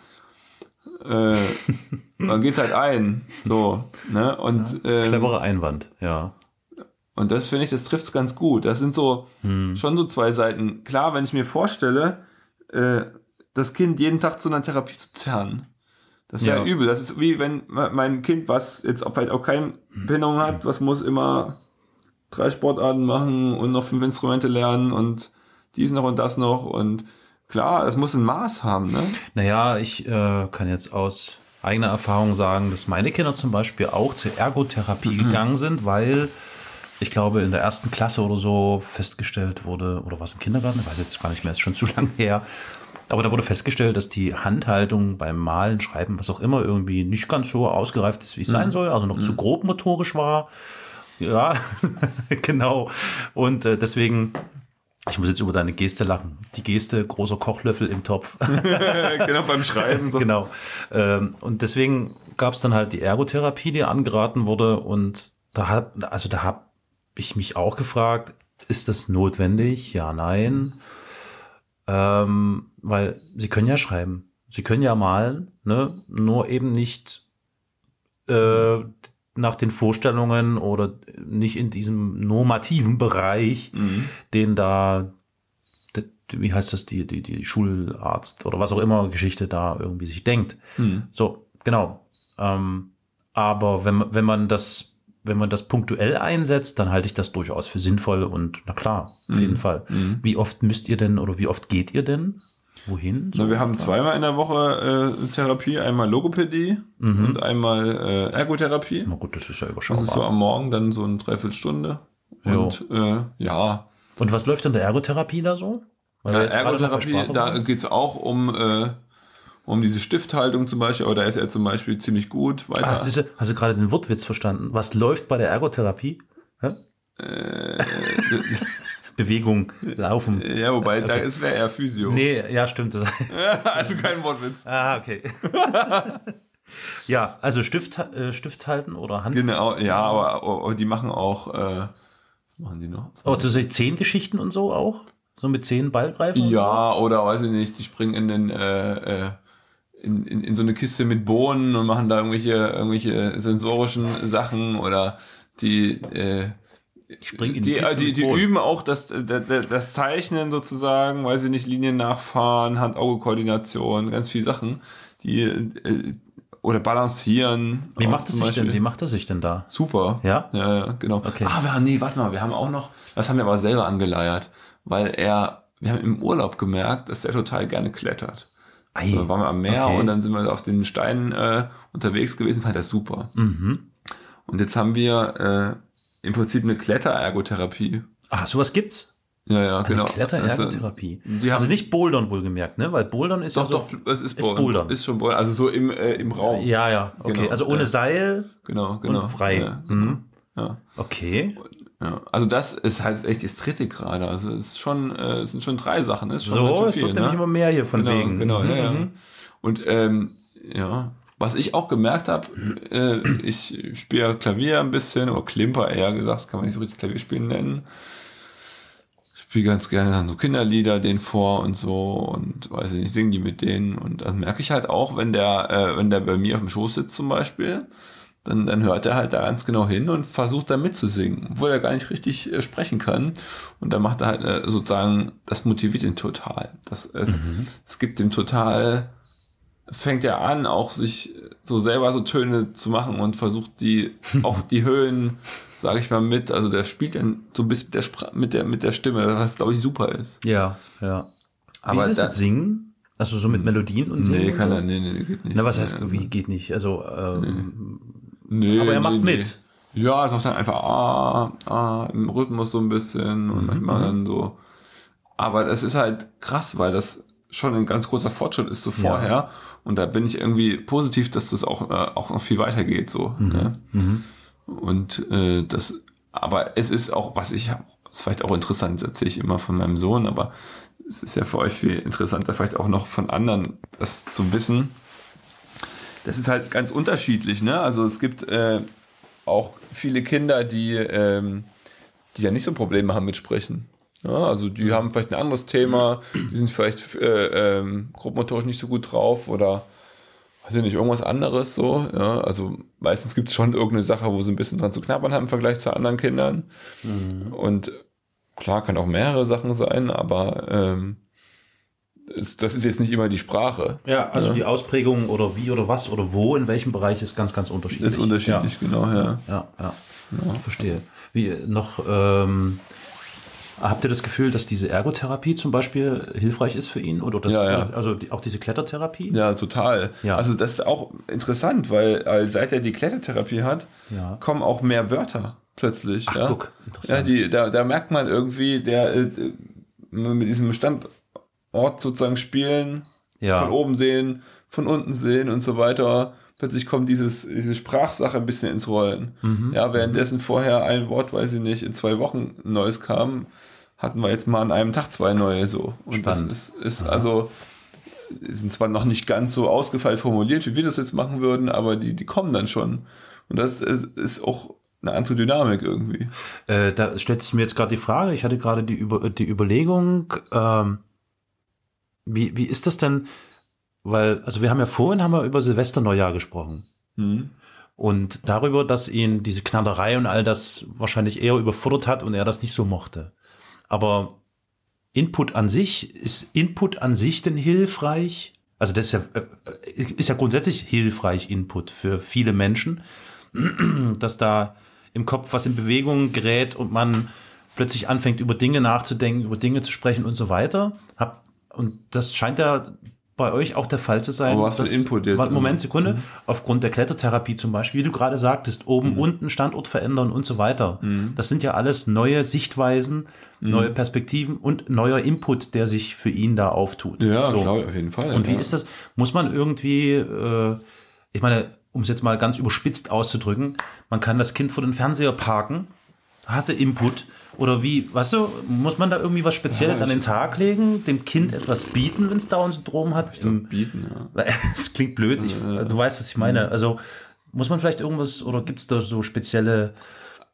Äh, *laughs* dann geht's halt ein. So, ne? Und, ähm, Cleverer Einwand, ja. und das finde ich, das trifft's ganz gut. Das sind so Hm. schon so zwei Seiten. Klar, wenn ich mir vorstelle, äh, das Kind jeden Tag zu einer Therapie zu zerren. Das wäre Ja. übel. Das ist wie wenn me- mein Kind, was jetzt auch vielleicht auch keine Behinderung hat, was muss immer drei Sportarten machen und noch fünf Instrumente lernen und dies noch und das noch und klar, es muss ein Maß haben, ne? Naja, ich äh, kann jetzt aus eigener Erfahrung sagen, dass meine Kinder zum Beispiel auch zur Ergotherapie gegangen sind, weil ich glaube, in der ersten Klasse oder so festgestellt wurde, oder was im Kindergarten, ich weiß jetzt gar nicht mehr, ist schon zu *laughs* lang her. Aber da wurde festgestellt, dass die Handhaltung beim Malen, Schreiben, was auch immer, irgendwie nicht ganz so ausgereift ist, wie es sein soll, also noch zu grob motorisch war. Ja, *laughs* genau. Und äh, deswegen, ich muss jetzt über deine Geste lachen. Die Geste, großer Kochlöffel im Topf. *laughs* *laughs* genau, beim Schreiben so. genau. Ähm, und deswegen gab es dann halt die Ergotherapie, die angeraten wurde. Und da hat, also da habe ich mich auch gefragt, ist das notwendig? Ja, nein. Ähm, weil sie können ja schreiben, sie können ja malen, ne? nur eben nicht äh, nach den Vorstellungen oder nicht in diesem normativen Bereich, Mhm. den da, wie heißt das, die, die, die Schularzt oder was auch immer Geschichte da irgendwie sich denkt. Mhm. So, genau. Ähm, Aber wenn, man- wenn man das, wenn man das punktuell einsetzt, dann halte ich das durchaus für sinnvoll und na klar, auf jeden Fall. Wie oft müsst ihr denn oder wie oft geht ihr denn? Wohin? Na, wir haben zweimal in der Woche äh, Therapie, einmal Logopädie und einmal äh, Ergotherapie. Na gut, das ist ja Das überschaubar. ist so am Morgen dann so eine Dreiviertelstunde. Und äh, ja, und was läuft in der Ergotherapie da so? Weil Ja, Ergotherapie, da geht's auch um, äh, um diese Stifthaltung zum Beispiel, aber da ist er zum Beispiel ziemlich gut weiter. Ah, siehste, hast du gerade den Wortwitz verstanden? Was läuft bei der Ergotherapie? Hä? Äh, *laughs* Bewegung, Laufen. ja, wobei, da ist wäre eher Physio. Nee, ja, stimmt. *laughs* also kein Wortwitz. ah, okay. *laughs* ja, also Stift, äh, Stift halten oder Hand. Genau, ja, aber, aber die machen auch, äh, was machen die noch? Oh, so Zehngeschichten und so auch? So mit zehn Ballgreifen? Ja, oder weiß ich nicht, die springen in den, äh, äh, in, in, in so eine Kiste mit Bohnen und machen da irgendwelche, irgendwelche sensorischen Sachen oder die, äh, die, die die, üben auch das, das, das Zeichnen sozusagen, weiß ich nicht, Linien nachfahren, Hand-Auge-Koordination, ganz viele Sachen, die, äh, oder balancieren. Wie macht es sich denn? Wie macht er sich denn da? Super. Ja? Ja, ja, genau. Okay. Ah, wir, nee, warte mal, wir haben auch noch, das haben wir aber selber angeleiert, weil er, wir haben im Urlaub gemerkt, dass er total gerne klettert. Ei. Da waren wir am Meer Okay. und dann sind wir auf den Steinen äh, unterwegs gewesen, fand er super. Mhm. Und jetzt haben wir äh, im Prinzip eine Kletterergotherapie. Ah, sowas gibt's? Ja, ja, Eine genau. Kletterergotherapie. Also, also nicht Bouldern wohlgemerkt, ne? Weil Bouldern ist Doch, ja so, doch, es ist, ist Bouldern. Bouldern. Ist schon Bouldern. Also so im, äh, im Raum. Ja, ja, okay. Genau, also ohne. Seil. Genau, genau. frei. Ja, genau. Mhm. ja. Okay. Ja, also das ist halt echt das dritte gerade. Also es ist schon, äh, es sind schon drei Sachen. Das ist schon, So, schön es viel, wird ne? nämlich immer mehr hier von genau, wegen. Genau, Mhm, ja, ja. mhm. Und ähm, ja, was ich auch gemerkt habe, äh, ich spiele ja Klavier ein bisschen, oder Klimper eher gesagt, kann man nicht so richtig Klavierspielen nennen. Ich spiele ganz gerne dann so Kinderlieder denen vor und so und weiß ich nicht, singen die mit denen. Und dann merke ich halt auch, wenn der, äh, wenn der bei mir auf dem Schoß sitzt zum Beispiel, dann, dann hört er halt da ganz genau hin und versucht da mitzusingen, obwohl er gar nicht richtig äh, sprechen kann. Und dann macht er halt äh, sozusagen, das motiviert ihn total. Das, es, es gibt ihm total, fängt er an, auch sich so selber so Töne zu machen und versucht die, *laughs* auch die Höhen, sage ich mal, mit. Also der spielt dann so ein bisschen mit der, mit der, mit der Stimme, was glaube ich super ist. Ja, ja. Aber Wie ist es da- mit Singen? Also so mit Melodien und Singen? Nee, und kann so? er, nee, nee, geht nicht. Na, was heißt, Nee, wie geht nicht? Also, ähm, Nee, Aber er nee, macht nee. mit. Ja, er sagt dann einfach ah, ah, im Rhythmus so ein bisschen Mhm, und manchmal dann so. Aber das ist halt krass, weil das schon ein ganz großer Fortschritt ist so vorher. Und da bin ich irgendwie positiv, dass das auch, äh, auch noch viel weiter geht so. Mhm. Ne? Und äh, das, aber es ist auch, was ich, ist vielleicht auch interessant, das erzähle ich immer von meinem Sohn, aber es ist ja für euch viel interessanter, vielleicht auch noch von anderen das zu wissen. Das ist halt ganz unterschiedlich, ne? Also es gibt äh, auch viele Kinder, die, ähm, die ja nicht so Probleme haben mit Sprechen. Ja, also die haben vielleicht ein anderes Thema, die sind vielleicht äh, ähm, grobmotorisch nicht so gut drauf oder weiß ich nicht, irgendwas anderes so. Ja, also meistens gibt es schon irgendeine Sache, wo sie ein bisschen dran zu knabbern haben im Vergleich zu anderen Kindern. Und klar, kann auch mehrere Sachen sein, aber ähm, das ist jetzt nicht immer die Sprache. ja, also die Ausprägung oder wie oder was oder wo, in welchem Bereich ist ganz, ganz unterschiedlich. Ist unterschiedlich, genau, ja. Ja, ja, ja. verstehe. Wie noch, ähm, habt ihr das Gefühl, dass diese Ergotherapie zum Beispiel hilfreich ist für ihn? Oder das, Ja, ja. also die, auch diese Klettertherapie? Ja, total. Ja. Also das ist auch interessant, weil, weil seit er die Klettertherapie hat, Ja. kommen auch mehr Wörter plötzlich. Ach, ja. guck, Ja, interessant. die, da, da merkt man irgendwie, der äh, mit diesem Standort sozusagen spielen, Ja. von oben sehen, von unten sehen und so weiter. Plötzlich kommt dieses, diese Sprachsache ein bisschen ins Rollen. Mhm. Ja, währenddessen vorher ein Wort, weiß ich nicht, in zwei Wochen neues kam, hatten wir jetzt mal an einem Tag zwei neue so. Und Spannend. das ist, ist also, sind zwar noch nicht ganz so ausgefeilt formuliert, wie wir das jetzt machen würden, aber die, die kommen dann schon. Und das ist, ist auch eine andere Dynamik irgendwie. Äh, da stellt sich mir jetzt gerade die Frage, ich hatte gerade die, Über die Überlegung, ähm, wie, wie ist das denn, weil, also wir haben ja vorhin haben wir über Silvesterneujahr gesprochen. Hm. Und darüber, dass ihn diese Knallerei und all das wahrscheinlich eher überfordert hat und er das nicht so mochte. Aber Input an sich, ist Input an sich denn hilfreich? Also das ist ja, äh, ist ja grundsätzlich hilfreich Input für viele Menschen, *clears throat* dass da im Kopf was in Bewegung gerät und man plötzlich anfängt, über Dinge nachzudenken, über Dinge zu sprechen und so weiter. Hab, und das scheint ja bei euch auch der Fall zu sein. Aber was für Input jetzt? Warte, Moment, Also- Sekunde. Aufgrund der Klettertherapie zum Beispiel, wie du gerade sagtest, oben, unten, Standort verändern und so weiter. Das sind ja alles neue Sichtweisen, neue Perspektiven und neuer Input, der sich für ihn da auftut. Ja, so. klar, auf jeden Fall. Und wie ja. ist das? Muss man irgendwie, äh, ich meine, um es jetzt mal ganz überspitzt auszudrücken, man kann das Kind vor den Fernseher parken, hatte Input oder wie, weißt du, muss man da irgendwie was Spezielles Ja, an den Tag legen, dem Kind etwas bieten, wenn es Down-Syndrom hat? Im- bieten, ja. *laughs* es klingt blöd, ich, du weißt, was ich meine. Also muss man vielleicht irgendwas oder gibt es da so spezielle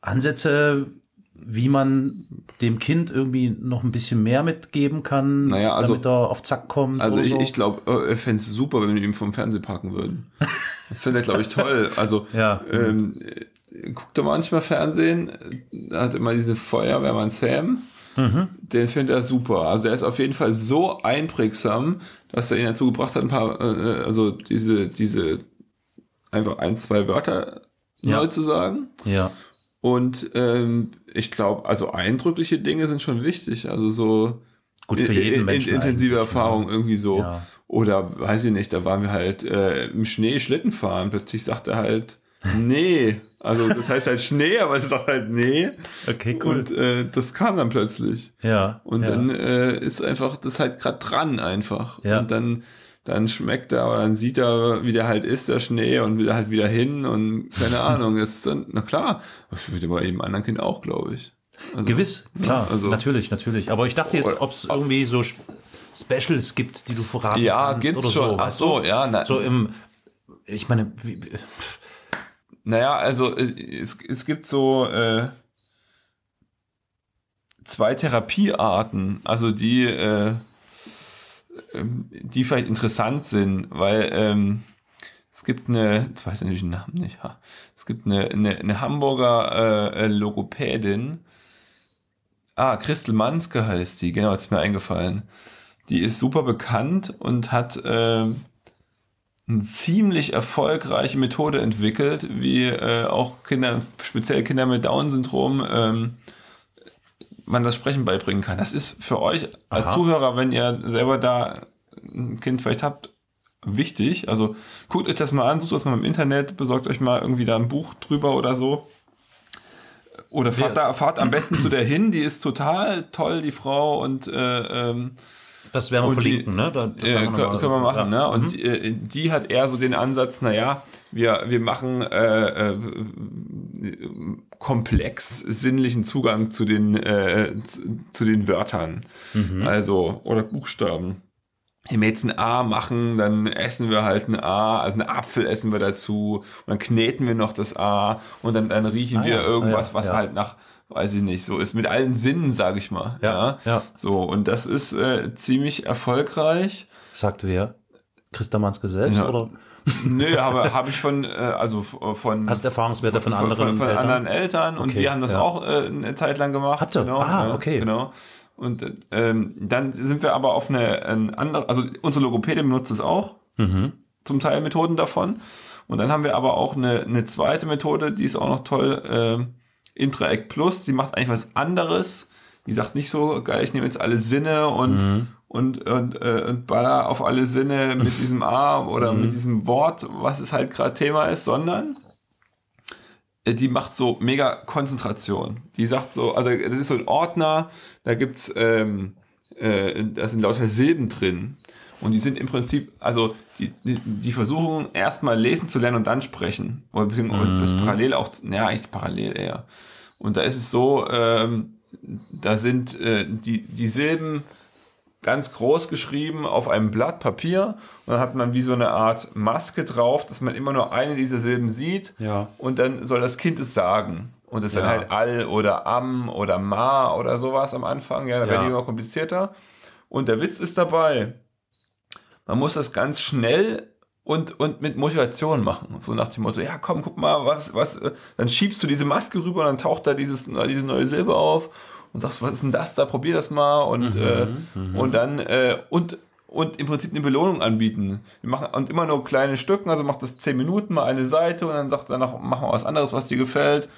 Ansätze, wie man dem Kind irgendwie noch ein bisschen mehr mitgeben kann, Naja, also- damit er auf Zack kommt? Also ich, so? ich glaube, er fände es super, wenn wir ihm vom Fernsehen parken würden. *laughs* Das fände er, glaube ich, toll. Also Ja. ähm, äh, guckt er manchmal Fernsehen, da hat immer diese Feuerwehrmann Sam. Mhm. Den findet er super. Also er ist auf jeden Fall so einprägsam, dass er ihn dazu gebracht hat, ein paar, äh, also diese, diese einfach ein, zwei Wörter Ja. neu zu sagen. Ja. Und ähm, ich glaube, also eindrückliche Dinge sind schon wichtig. Also so Gut, für jeden in- Menschen intensive eigentlich, Erfahrung irgendwie so. Ja. Oder weiß ich nicht, da waren wir halt äh, im Schnee Schlitten fahren. Plötzlich sagt er halt, nee. Also das heißt halt Schnee, aber es sagt halt nee. Okay, Und äh, das kam dann plötzlich. Ja. Und ja. dann äh, ist einfach das halt gerade dran einfach. Ja. Und dann, dann schmeckt er oder dann sieht er, wie der halt ist, der Schnee, und will er halt wieder hin und keine *laughs* Ahnung. Das ist dann, na klar, das wird bei jedem anderen Kind auch, glaube ich. Also, Gewiss, klar, also- natürlich, natürlich. Aber ich dachte jetzt, ob es irgendwie so Sp- Specials gibt, die du verraten Ja, kannst gibt's oder schon. so. Ach so, ja, na- So im, ich meine, wie, wie- Naja, also äh, es, es gibt so äh, zwei Therapiearten, also die, äh, ähm, die vielleicht interessant sind, weil ähm, es gibt eine, jetzt weiß ich natürlich den Namen nicht, ha. es gibt eine, eine, eine Hamburger äh, äh, Logopädin, ah, Christel Manske heißt die, genau, jetzt ist mir eingefallen. Die ist super bekannt und hat ähm, eine ziemlich erfolgreiche Methode entwickelt, wie äh, auch Kinder, speziell Kinder mit Down-Syndrom, ähm, man das Sprechen beibringen kann. Das ist für euch als Aha. Zuhörer, wenn ihr selber da ein Kind vielleicht habt, wichtig. Also guckt euch das mal an, sucht das mal im Internet, besorgt euch mal irgendwie da ein Buch drüber oder so. Oder fahrt, da, fahrt am besten zu der hin, die ist total toll, die Frau, und äh, ähm, das werden wir und verlinken, die, ne? Da, äh, können, mal- können wir machen, ja. ne? Und äh, die hat eher so den Ansatz, naja, wir, wir machen äh, äh, komplex sinnlichen Zugang zu den, äh, zu, zu den Wörtern. Mhm. Also, oder Buchstaben. Wenn wir jetzt ein A machen, dann essen wir halt ein A, also einen Apfel essen wir dazu und dann kneten wir noch das A und dann, dann riechen Ah wir ja, irgendwas, ah ja, was ja. halt nach, weiß ich nicht, so ist. Mit allen Sinnen, sage ich mal. Ja, ja. So, und das ist äh, ziemlich erfolgreich. Sagt wer? Christa Manske selbst Ja. oder *laughs* Nö, aber habe ich von, äh, also von, hast Erfahrungswerte von, von, anderen von, von Eltern? anderen Eltern und Okay, wir haben das ja. auch äh, eine Zeit lang gemacht. Habt ihr? Genau, Ah, ja, okay. Genau. Und ähm, dann sind wir aber auf eine, eine andere, also unsere Logopädin benutzt es auch, Mhm. zum Teil Methoden davon. Und dann haben wir aber auch eine, eine zweite Methode, die ist auch noch toll, ähm, Intra-Act Plus, die macht eigentlich was anderes. Die sagt nicht so, geil, ich nehme jetzt alle Sinne und, Mhm. und, und, äh, und baller auf alle Sinne mit *laughs* diesem A oder Mhm. mit diesem Wort, was es halt gerade Thema ist, sondern äh, die macht so mega Konzentration. Die sagt so, also das ist so ein Ordner, da gibt's, ähm, äh, da sind lauter Silben drin. Und die sind im Prinzip, also die, die, die versuchen erstmal lesen zu lernen und dann sprechen. Oder beziehungsweise das parallel auch, naja, eigentlich parallel eher. Und da ist es so, ähm, da sind äh, die, die Silben ganz groß geschrieben auf einem Blatt Papier und dann hat man wie so eine Art Maske drauf, dass man immer nur eine dieser Silben sieht Ja. und dann soll das Kind es sagen. Und es ist Ja. dann halt all oder am oder ma oder sowas am Anfang, ja, da Ja. werden die immer komplizierter. Und der Witz ist dabei, man muss das ganz schnell und, und mit Motivation machen. So nach dem Motto, ja komm, guck mal, was, was, äh, dann schiebst du diese Maske rüber und dann taucht da dieses, diese neue Silbe auf und sagst, was ist denn das da, probier das mal und, äh, und dann, äh, und, und im Prinzip eine Belohnung anbieten. Wir machen und immer nur kleine Stücken, also macht das zehn Minuten mal eine Seite und dann sagt danach, mach mal was anderes, was dir gefällt.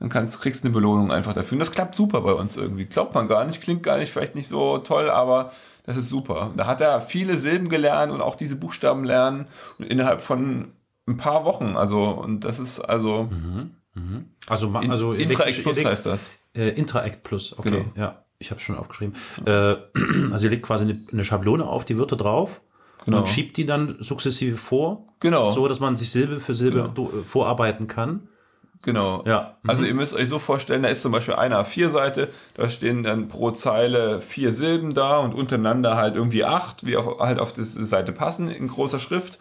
Dann kannst, kriegst du eine Belohnung einfach dafür. Und das klappt super bei uns irgendwie. Glaubt man gar nicht, klingt gar nicht, vielleicht nicht so toll, aber das ist super. Da hat er viele Silben gelernt und auch diese Buchstaben lernen innerhalb von ein paar Wochen. Also, und das ist also. Also, ma- also ihr Interact legt- Plus heißt das. Äh, Interact Plus, okay. Genau. Ja, ich habe schon aufgeschrieben. Äh, *clears throat* also ihr legt quasi eine, eine Schablone auf die Wörter drauf Genau. und schiebt die dann sukzessive vor. Genau. So, dass man sich Silbe für Silbe do- äh, vorarbeiten kann. Genau. Ja. Also ihr müsst euch so vorstellen, da ist zum Beispiel eine A4-Seite, da stehen dann pro Zeile vier Silben da und untereinander halt irgendwie acht, wie auf, halt auf die Seite passen in großer Schrift.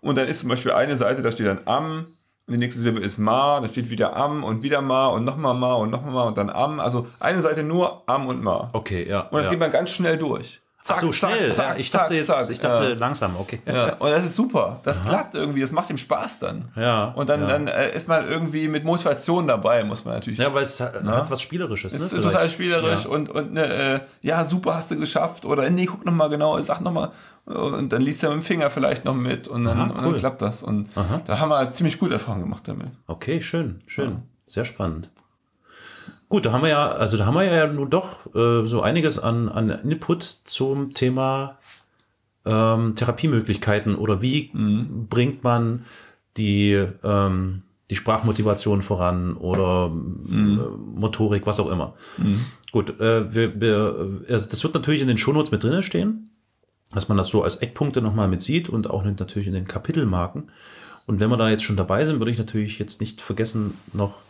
Und dann ist zum Beispiel eine Seite, da steht dann am, und die nächste Silbe ist ma, da steht wieder am und wieder ma und nochmal ma und nochmal ma und dann am. Also eine Seite nur am und ma. Okay, ja. Und das ja. geht man ganz schnell durch. Ach so schnell. ja, ich dachte jetzt, ich dachte ja. langsam, okay. Ja, und das ist super. Das klappt irgendwie, das macht ihm Spaß dann. Ja, Und dann, ja. dann äh, ist man irgendwie mit Motivation dabei, muss man natürlich. Ja, weil es hat, hat was Spielerisches. Es ne, ist total spielerisch und, und ne, äh, ja, super, hast du geschafft. Oder nee, guck noch mal genau, sag noch mal. Und dann liest er mit dem Finger vielleicht noch mit und dann, Aha, und dann cool. klappt das. Und da haben wir ziemlich gut Erfahrungen gemacht damit. Okay, schön, schön. Sehr spannend. Gut, da haben wir ja, also da haben wir ja nun doch äh, so einiges an, an Input zum Thema ähm, Therapiemöglichkeiten oder wie bringt man die, ähm, die Sprachmotivation voran oder äh, Motorik, was auch immer. Gut, äh, wir, wir, also das wird natürlich in den Shownotes mit drinnen stehen, dass man das so als Eckpunkte nochmal mit sieht und auch natürlich in den Kapitelmarken. Und wenn wir da jetzt schon dabei sind, würde ich natürlich jetzt nicht vergessen, noch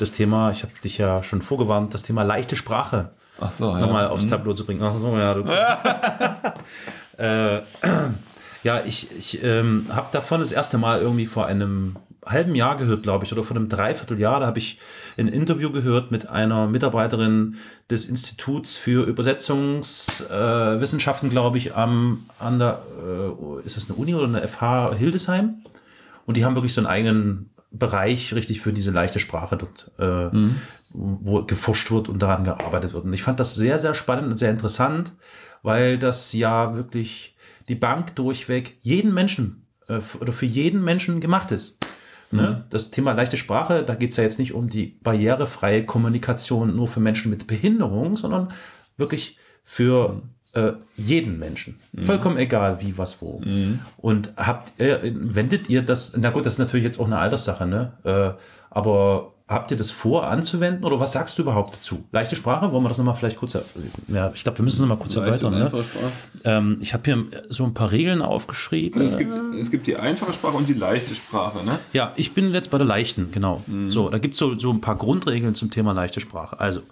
das Thema, ich habe dich ja schon vorgewarnt, das Thema leichte Sprache Ach so, ja. nochmal aufs Tableau zu bringen. Ach so, ja, du. *laughs* äh, *clears throat* ja, ich, ich ähm, habe davon das erste Mal irgendwie vor einem halben Jahr gehört, glaube ich, oder vor einem Dreivierteljahr. Da habe ich ein Interview gehört mit einer Mitarbeiterin des Instituts für Übersetzungswissenschaften, äh, glaube ich, am, an der, äh, ist das eine Uni oder eine FH Hildesheim? Und die haben wirklich so einen eigenen Bereich richtig für diese leichte Sprache dort, äh, wo geforscht wird und daran gearbeitet wird. Und ich fand das sehr, sehr spannend und sehr interessant, weil das ja wirklich die Bank durchweg jeden Menschen äh, oder für jeden Menschen gemacht ist. Ne? Das Thema leichte Sprache, da geht's ja jetzt nicht um die barrierefreie Kommunikation nur für Menschen mit Behinderung, sondern wirklich für äh, jeden Menschen. Vollkommen egal, wie, was, wo. Und habt ihr, wendet ihr das, na gut, das ist natürlich jetzt auch eine Alterssache, ne? Äh, aber habt ihr das vor anzuwenden oder was sagst du überhaupt dazu? Leichte Sprache, wollen wir das nochmal vielleicht kurz, ja, ich glaube, wir müssen es nochmal kurz erläutern. Ne? Ähm, ich habe hier so ein paar Regeln aufgeschrieben. Es gibt, es gibt die einfache Sprache und die leichte Sprache, ne? Ja, ich bin jetzt bei der leichten, genau. So, da gibt's so, so ein paar Grundregeln zum Thema leichte Sprache. Also,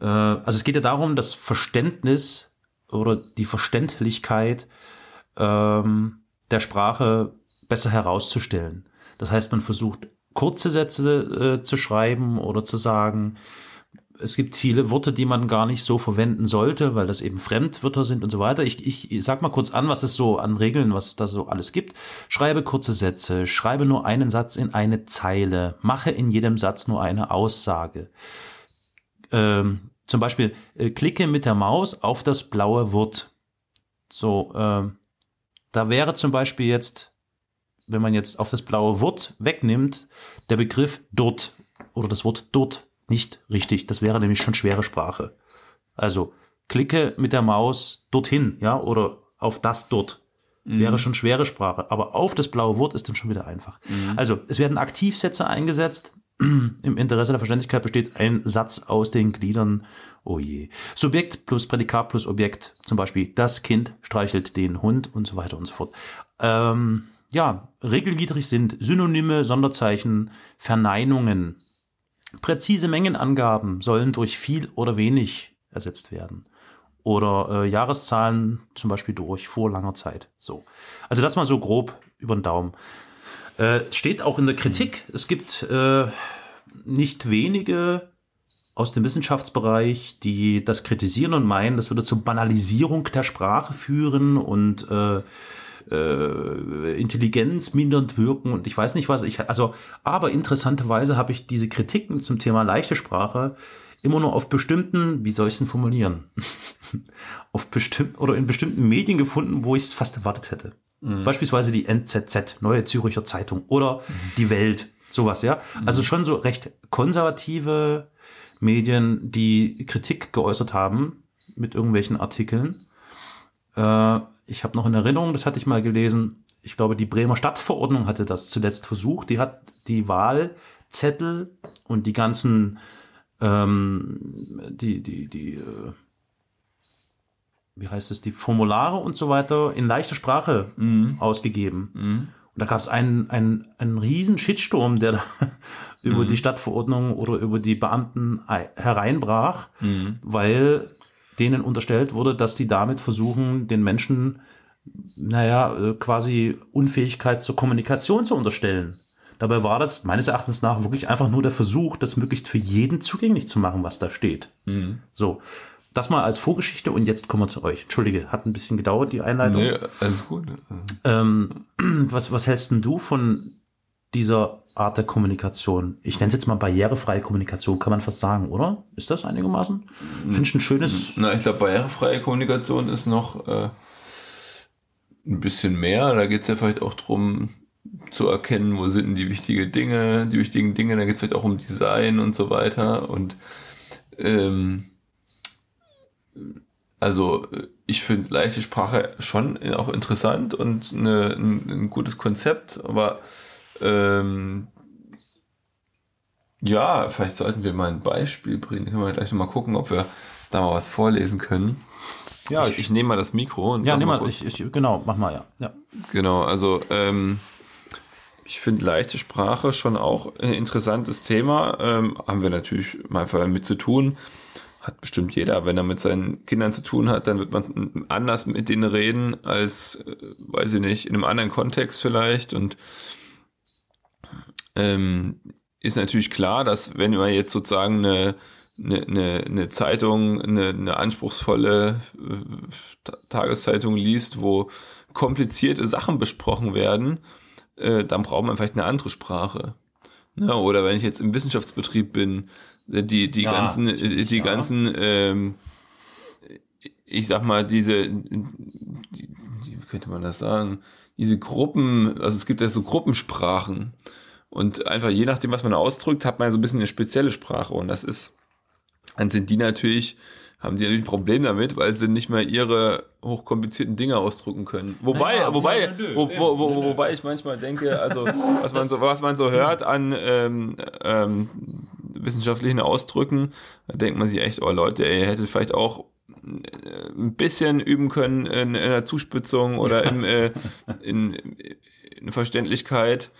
äh, also es geht ja darum, das Verständnis oder die Verständlichkeit ähm, der Sprache besser herauszustellen. Das heißt, man versucht kurze Sätze äh, zu schreiben oder zu sagen. Es gibt viele Worte, die man gar nicht so verwenden sollte, weil das eben Fremdwörter sind und so weiter. Ich, ich, ich sag mal kurz an, was es so an Regeln, was da so alles gibt. Schreibe kurze Sätze, schreibe nur einen Satz in eine Zeile, mache in jedem Satz nur eine Aussage. Ähm, zum Beispiel, äh, klicke mit der Maus auf das blaue Wort. So, ähm, da wäre zum Beispiel jetzt, wenn man jetzt auf das blaue Wort wegnimmt, der Begriff dort oder das Wort dort nicht richtig. Das wäre nämlich schon schwere Sprache. Also klicke mit der Maus dorthin, ja, oder auf das dort. Wäre schon schwere Sprache. Aber auf das blaue Wort ist dann schon wieder einfach. Also es werden Aktivsätze eingesetzt. Im Interesse der Verständlichkeit besteht ein Satz aus den Gliedern. Oh je. Subjekt plus Prädikat plus Objekt. Zum Beispiel das Kind streichelt den Hund und so weiter und so fort. Ähm, ja, regelwidrig sind Synonyme, Sonderzeichen, Verneinungen. Präzise Mengenangaben sollen durch viel oder wenig ersetzt werden. Oder äh, Jahreszahlen zum Beispiel durch vor langer Zeit. So. Also das mal so grob über den Daumen. Äh, steht auch in der Kritik. Es gibt äh, nicht wenige aus dem Wissenschaftsbereich, die das kritisieren und meinen, das würde zur Banalisierung der Sprache führen und äh, äh, Intelligenz mindernd wirken und ich weiß nicht was. Ich, also, aber interessanterweise habe ich diese Kritiken zum Thema leichte Sprache immer nur auf bestimmten, wie soll ich es denn formulieren, *laughs* auf bestimmten oder in bestimmten Medien gefunden, wo ich es fast erwartet hätte. Beispielsweise die NZZ, Neue Züricher Zeitung oder die Welt, sowas, ja. Also schon so recht konservative Medien, die Kritik geäußert haben mit irgendwelchen Artikeln. Äh, ich habe noch in Erinnerung, das hatte ich mal gelesen, ich glaube, die Bremer Stadtverordnung hatte das zuletzt versucht. Die hat die Wahlzettel und die ganzen, ähm, die, die, die, äh, wie heißt es, die Formulare und so weiter in leichter Sprache ausgegeben. Und da gab es einen, einen, einen riesen Shitstorm, der da *laughs* über die Stadtverordnung oder über die Beamten ei- hereinbrach, weil denen unterstellt wurde, dass die damit versuchen, den Menschen, naja, äh, quasi Unfähigkeit zur Kommunikation zu unterstellen. Dabei war das meines Erachtens nach wirklich einfach nur der Versuch, das möglichst für jeden zugänglich zu machen, was da steht. So, das mal als Vorgeschichte und jetzt kommen wir zu euch. Entschuldige, hat ein bisschen gedauert, die Einleitung. Nee, alles gut. Ähm, *clears throat* was, was hältst denn du von dieser Art der Kommunikation? Ich nenne es jetzt mal barrierefreie Kommunikation, kann man fast sagen, oder? Ist das einigermaßen? Finde ich ein schönes. Na, ich glaube, barrierefreie Kommunikation ist noch äh, ein bisschen mehr. Da geht es ja vielleicht auch drum zu erkennen, wo sind denn die wichtigen Dinge, die wichtigen Dinge, da geht es vielleicht auch um Design und so weiter. Und ähm, also äh, ich finde leichte Sprache schon auch interessant und eine, ein, ein gutes Konzept, aber ähm, ja, vielleicht sollten wir mal ein Beispiel bringen. Können wir gleich noch mal gucken, ob wir da mal was vorlesen können. Ja, ich, ich nehme mal das Mikro und Ja, nimm mal, kurz- ich, ich, genau, mach mal, ja. ja. Genau, also ähm, ich finde leichte Sprache schon auch ein interessantes Thema. Ähm, haben wir natürlich mal mit zu tun. Hat bestimmt jeder. Wenn er mit seinen Kindern zu tun hat, dann wird man anders mit denen reden als, äh, weiß ich nicht, in einem anderen Kontext vielleicht. Und ähm, ist natürlich klar, dass wenn man jetzt sozusagen eine, eine, eine, Zeitung, eine, eine anspruchsvolle äh, Ta- Tageszeitung liest, wo komplizierte Sachen besprochen werden, äh, dann braucht man vielleicht eine andere Sprache. Ne? Oder wenn ich jetzt im Wissenschaftsbetrieb bin, die, die Ja, ganzen, äh, die ja. ganzen, ähm, ich sag mal, diese, die, wie könnte man das sagen, diese Gruppen, also es gibt ja so Gruppensprachen. Und einfach je nachdem, was man ausdrückt, hat man so ein bisschen eine spezielle Sprache. Und das ist, dann sind die natürlich, haben die natürlich ein Problem damit, weil sie nicht mehr ihre hochkomplizierten Dinge ausdrücken können. Wobei, Naja, wobei, ja, nö, wo, wo, wo, wobei ich manchmal denke, also *laughs* was man so, was man so *laughs* hört an ähm, ähm, wissenschaftlichen Ausdrücken, da denkt man sich echt, oh Leute, ey, ihr hättet vielleicht auch äh, ein bisschen üben können in, in der Zuspitzung oder im, äh, in, in Verständlichkeit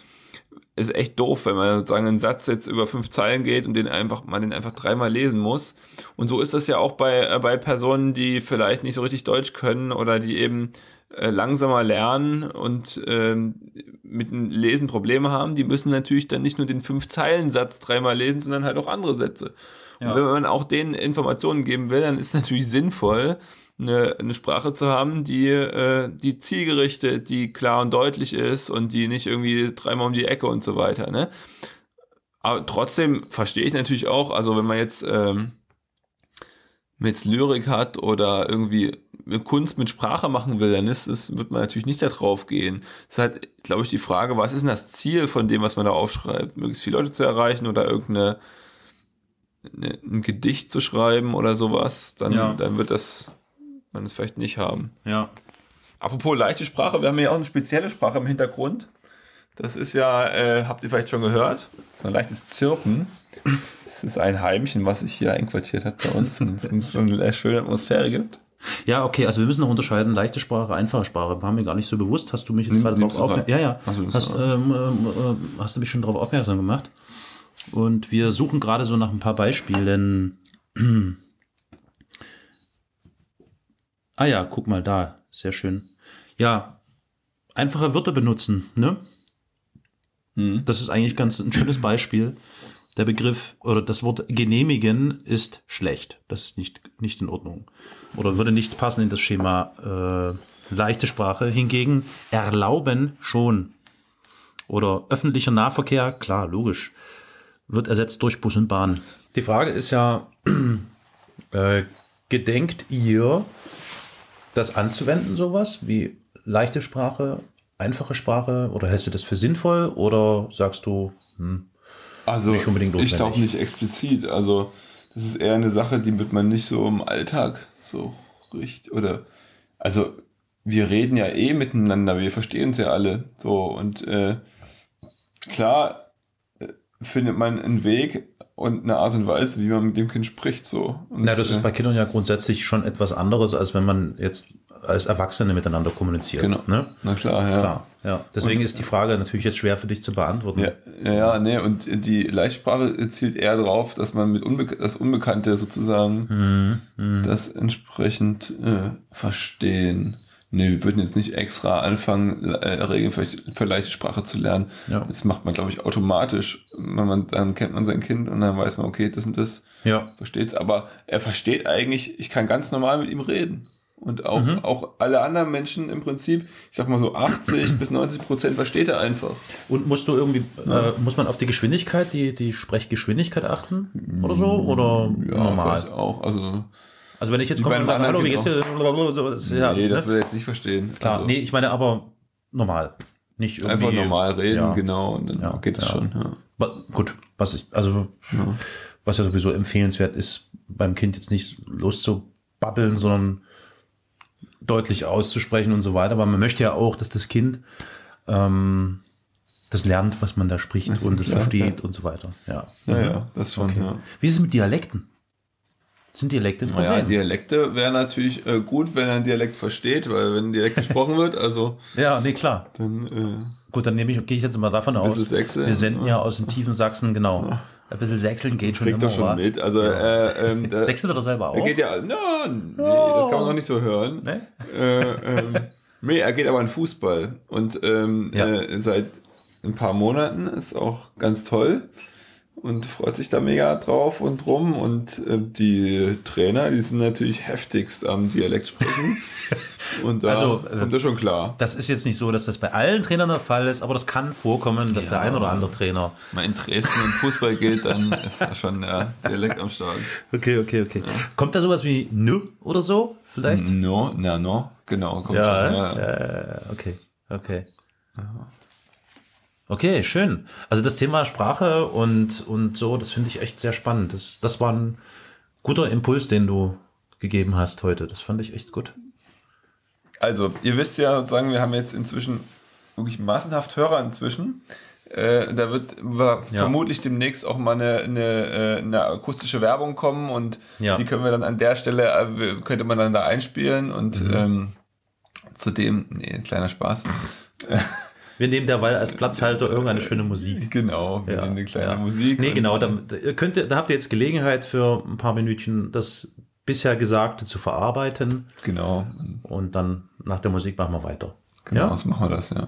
ist echt doof, wenn man sozusagen einen Satz jetzt über fünf Zeilen geht und den einfach, man den einfach dreimal lesen muss. Und so ist das ja auch bei, äh, bei Personen, die vielleicht nicht so richtig Deutsch können oder die eben äh, langsamer lernen und ähm, mit dem Lesen Probleme haben. Die müssen natürlich dann nicht nur den Fünf-Zeilen-Satz dreimal lesen, sondern halt auch andere Sätze. Ja. Und wenn man auch denen Informationen geben will, dann ist es natürlich sinnvoll, eine, eine Sprache zu haben, die, äh, die zielgerichtet, die klar und deutlich ist und die nicht irgendwie dreimal um die Ecke und so weiter. Ne? Aber trotzdem verstehe ich natürlich auch, also wenn man jetzt ähm, mit Lyrik hat oder irgendwie Kunst mit Sprache machen will, dann ist es, wird man natürlich nicht da drauf gehen. Es ist halt, glaube ich, die Frage, was ist denn das Ziel von dem, was man da aufschreibt? Möglichst viele Leute zu erreichen oder irgendeine eine, ein Gedicht zu schreiben oder sowas, dann, Ja. dann wird das man es vielleicht nicht haben. Ja. Apropos leichte Sprache, wir haben ja auch eine spezielle Sprache im Hintergrund. Das ist ja, äh, habt ihr vielleicht schon gehört, so ein leichtes Zirpen. Das ist ein Heimchen, was sich hier einquartiert hat bei uns und uns so eine schöne Atmosphäre gibt. Ja, okay, also wir müssen noch unterscheiden, leichte Sprache, einfache Sprache. War mir gar nicht so bewusst. Hast du mich jetzt Nimm- gerade drauf aufmerksam? Ja, ja. Ach so, nimmst Hast, du ähm, äh, hast du mich schon darauf aufmerksam gemacht? Und wir suchen gerade so nach ein paar Beispielen. ah ja, guck mal da. Sehr schön. Ja, einfache Wörter benutzen, ne? Mhm. Das ist eigentlich ganz ein schönes Beispiel. Der Begriff oder das Wort genehmigen ist schlecht. Das ist nicht, nicht in Ordnung. Oder würde nicht passen in das Schema äh, leichte Sprache. Hingegen erlauben schon. Oder öffentlicher Nahverkehr, klar, logisch. wird ersetzt durch Bus und Bahn. Die Frage ist ja, äh, gedenkt ihr, das anzuwenden, sowas wie leichte Sprache, einfache Sprache, oder hältst du das für sinnvoll, oder sagst du, hm, Also Nicht unbedingt ich glaube notwendig. nicht explizit. Also das ist eher eine Sache, die wird man nicht so im Alltag so richtig oder also wir reden ja eh miteinander, wir verstehen uns ja alle so und äh, klar äh, findet man einen Weg und eine Art und Weise, wie man mit dem Kind spricht so. Und, na, das ist äh, bei Kindern ja grundsätzlich schon etwas anderes, als wenn man jetzt als Erwachsene miteinander kommuniziert. Genau. Ne? na klar, ja. Klar, ja. Deswegen Und- ist die Frage natürlich jetzt schwer für dich zu beantworten. Ja, ja, nee, und die Leitsprache zielt eher darauf, dass man mit Unbe das Unbekannte sozusagen Mhm. das entsprechend äh, verstehen. Nee, wir würden jetzt nicht extra anfangen, äh, Regeln für, für leichte Sprache zu lernen. Ja. Das macht man, glaube ich, automatisch. Wenn man, dann kennt man sein Kind und dann weiß man, okay, das und das Ja. versteht's. Aber er versteht eigentlich, ich kann ganz normal mit ihm reden. Und auch, Mhm. auch alle anderen Menschen im Prinzip, ich sag mal so 80 *clears throat* bis 90 Prozent versteht er einfach. Und musst du irgendwie, äh, muss man auf die Geschwindigkeit, die, die Sprechgeschwindigkeit achten? Oder so? Oder Ja, normal? auch. Also, Also wenn ich jetzt komme und sage, hallo, wie geht's dir? Ja, nee, das ne? will er jetzt nicht verstehen. Klar, also, nee, ich meine aber normal. Nicht irgendwie. einfach normal reden, ja. genau, und dann Ja, geht ja. schon. Ja. Gut, was ich, also, Ja. was ja sowieso empfehlenswert ist, beim Kind jetzt nicht loszubabbeln, sondern deutlich auszusprechen und so weiter. Aber man möchte ja auch, dass das Kind ähm, das lernt, was man da spricht und es klar, versteht und so weiter. Ja. Ja, ja, das schon, Okay. ja. Wie ist es mit Dialekten? Sind Dialekte ein Problem? Naja, Dialekte wäre natürlich äh, gut, wenn er einen Dialekt versteht, weil wenn ein Dialekt gesprochen wird, also *laughs* ja, nee, klar. dann äh, Gut, dann nehme ich, gehe ich jetzt mal davon aus. Wir senden ja aus dem tiefen Sachsen, genau. Ein bisschen Sächseln geht schon kriegt immer, er schon wa? mit. Also äh, ähm, *laughs* da, Sächselt er selber auch? er geht ja, na, nee, das kann man noch nicht so hören. Ne? Äh, ähm, nee, er geht aber in Fußball und ähm, Ja. äh, seit ein paar Monaten ist auch ganz toll und freut sich da mega drauf und drum und äh, die Trainer, die sind natürlich heftigst am Dialekt sprechen *laughs* und da Also, äh, kommt er schon klar. Das ist jetzt nicht so, dass das bei allen Trainern der Fall ist, aber das kann vorkommen, dass der Ja. ein oder andere Trainer. Wenn in Dresden im Fußball geht, dann ist da schon der Dialekt am Start. Okay, okay, okay. Kommt da sowas wie Nö oder so? Vielleicht? No, na, no, genau, kommt Ja, schon. ja, ja, okay, okay. Okay, schön. Also das Thema Sprache und, und so, das finde ich echt sehr spannend. Das, das war ein guter Impuls, den du gegeben hast heute. Das fand ich echt gut. Also, ihr wisst ja sozusagen, wir haben jetzt inzwischen wirklich massenhaft Hörer inzwischen. Äh, da wird Ja. vermutlich demnächst auch mal eine, eine, äh, eine akustische Werbung kommen und Ja. die können wir dann an der Stelle, äh, könnte man dann da einspielen und Mhm. ähm, zudem, nee, kleiner Spaß. *laughs* Wir nehmen derweil als Platzhalter irgendeine schöne Musik. Genau, wir nehmen eine kleine ja. Musik. Nee, genau. Da, könnt, da habt ihr jetzt Gelegenheit für ein paar Minütchen das bisher Gesagte zu verarbeiten Genau, und dann nach der Musik machen wir weiter. genau, Ja? so machen wir das, ja.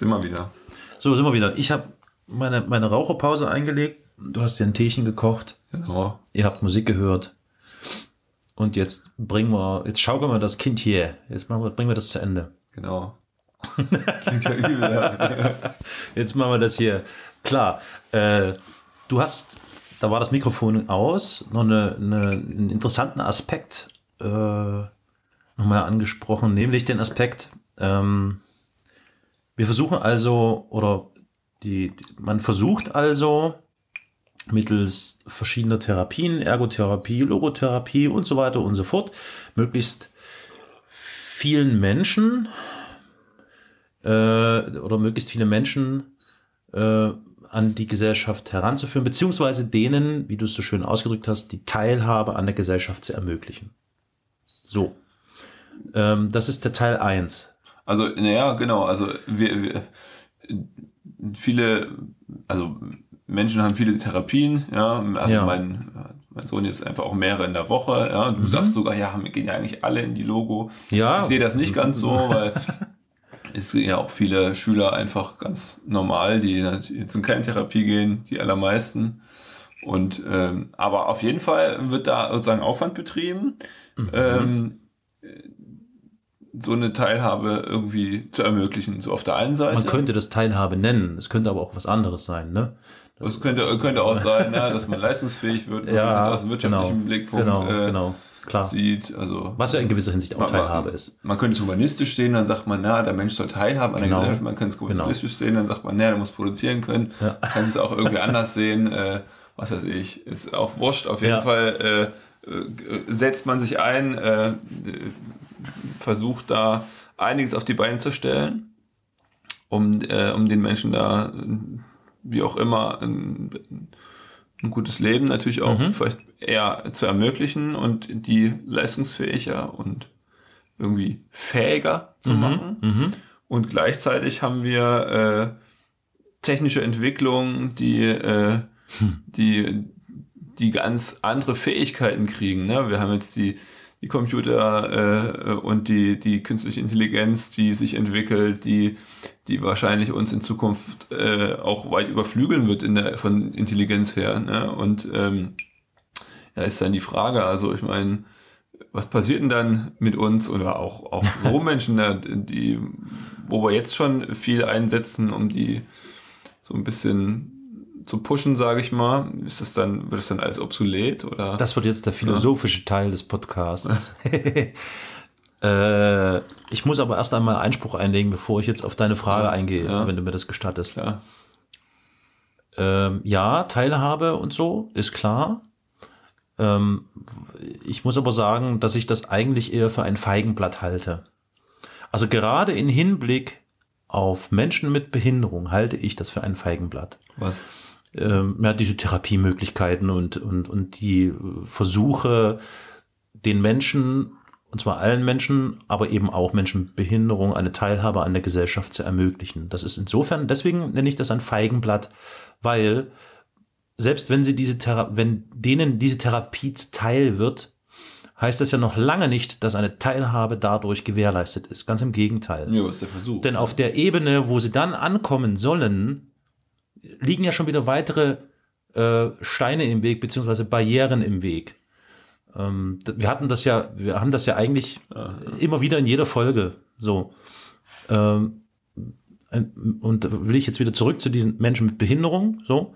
Sind wir wieder. So, sind wir wieder. Ich habe meine, meine Raucherpause eingelegt. Du hast dir ein Teechen gekocht. Genau. Ihr habt Musik gehört. Und jetzt bringen wir, jetzt schaukeln wir das Kind hier. Jetzt machen wir, bringen wir das zu Ende. Genau. Klingt ja übel, ja. *laughs* Jetzt machen wir das hier. Klar, äh, du hast, da war das Mikrofon aus, noch eine, eine, einen interessanten Aspekt äh, nochmal angesprochen, nämlich den Aspekt, ähm, wir versuchen also, oder die, man versucht also mittels verschiedener Therapien, Ergotherapie, Logotherapie und so weiter und so fort, möglichst vielen Menschen äh, oder möglichst viele Menschen äh, an die Gesellschaft heranzuführen, beziehungsweise denen, wie du es so schön ausgedrückt hast, die Teilhabe an der Gesellschaft zu ermöglichen. So. Ähm, das ist der Teil eins. Also, naja, genau. Also, wir, wir, viele, also Menschen haben viele Therapien, ja. Also Ja. Mein, mein Sohn jetzt einfach auch mehrere in der Woche, ja. Du sagst sogar, ja, wir gehen ja eigentlich alle in die Logo. Ja. Ich sehe das nicht ganz so, *laughs* weil es sind ja auch viele Schüler einfach ganz normal, die jetzt in keine Therapie gehen, die allermeisten. Und ähm, aber auf jeden Fall wird da sozusagen Aufwand betrieben, ähm, so eine Teilhabe irgendwie zu ermöglichen. So auf der einen Seite. Man könnte das Teilhabe nennen, es könnte aber auch was anderes sein, ne? Es könnte, könnte auch sein, ja, dass man leistungsfähig wird, Ja, das aus dem wirtschaftlichen genau, Blickpunkt genau, äh, genau, klar. sieht. Also Was ja in gewisser Hinsicht auch man, Teilhabe man, ist. Man könnte es humanistisch sehen, dann sagt man, na, der Mensch soll teilhaben an der Genau. Gesellschaft. Man könnte es kapitalistisch sehen, dann sagt man, na, der muss produzieren können. Ja. Man kann es auch irgendwie anders sehen. Äh, was weiß ich, ist auch wurscht. Auf jeden Ja. Fall äh, äh, setzt man sich ein, äh, versucht da einiges auf die Beine zu stellen, um, äh, um den Menschen da, wie auch immer, ein, ein gutes Leben natürlich auch Mhm. vielleicht eher zu ermöglichen und die leistungsfähiger und irgendwie fähiger zu machen. Mhm. Und gleichzeitig haben wir äh, technische Entwicklungen, die, äh, die, die ganz andere Fähigkeiten kriegen. Ne? Wir haben jetzt die, die Computer äh, und die, die künstliche Intelligenz, die sich entwickelt, die, die wahrscheinlich uns in Zukunft äh, auch weit überflügeln wird in der, von Intelligenz her. Ne? Und ähm, ja, ist dann die Frage, also ich meine, was passiert denn dann mit uns oder auch, auch *laughs* so Menschen, da, die, wo wir jetzt schon viel einsetzen, um die so ein bisschen zu pushen, sage ich mal, ist das dann, wird das dann alles obsolet oder? Das wird jetzt der philosophische Teil des Podcasts. *laughs* *laughs* äh, ich muss aber erst einmal Einspruch einlegen, bevor ich jetzt auf deine Frage Ja, eingehe, ja. wenn du mir das gestattest. ja, Ähm, ja, Teilhabe und so, ist klar. Ähm, ich muss aber sagen, dass ich das eigentlich eher für ein Feigenblatt halte. Also gerade in Hinblick auf Menschen mit Behinderung halte ich das für ein Feigenblatt. was? Ähm, ja, diese Therapiemöglichkeiten und, und, und die Versuche, den Menschen, und zwar allen Menschen, aber eben auch Menschen mit Behinderung, eine Teilhabe an der Gesellschaft zu ermöglichen. Das ist insofern, deswegen nenne ich das ein Feigenblatt, weil selbst wenn sie diese Thera wenn denen diese Therapie zuteil wird, heißt das ja noch lange nicht, dass eine Teilhabe dadurch gewährleistet ist. Ganz im Gegenteil. Ja, ist der Versuch? Denn auf der Ebene, wo sie dann ankommen sollen, liegen ja schon wieder weitere äh, Steine im Weg, beziehungsweise Barrieren im Weg. Ähm, wir hatten das ja, wir haben das ja eigentlich immer wieder in jeder Folge so. Ähm, und will ich jetzt wieder zurück zu diesen Menschen mit Behinderung, so.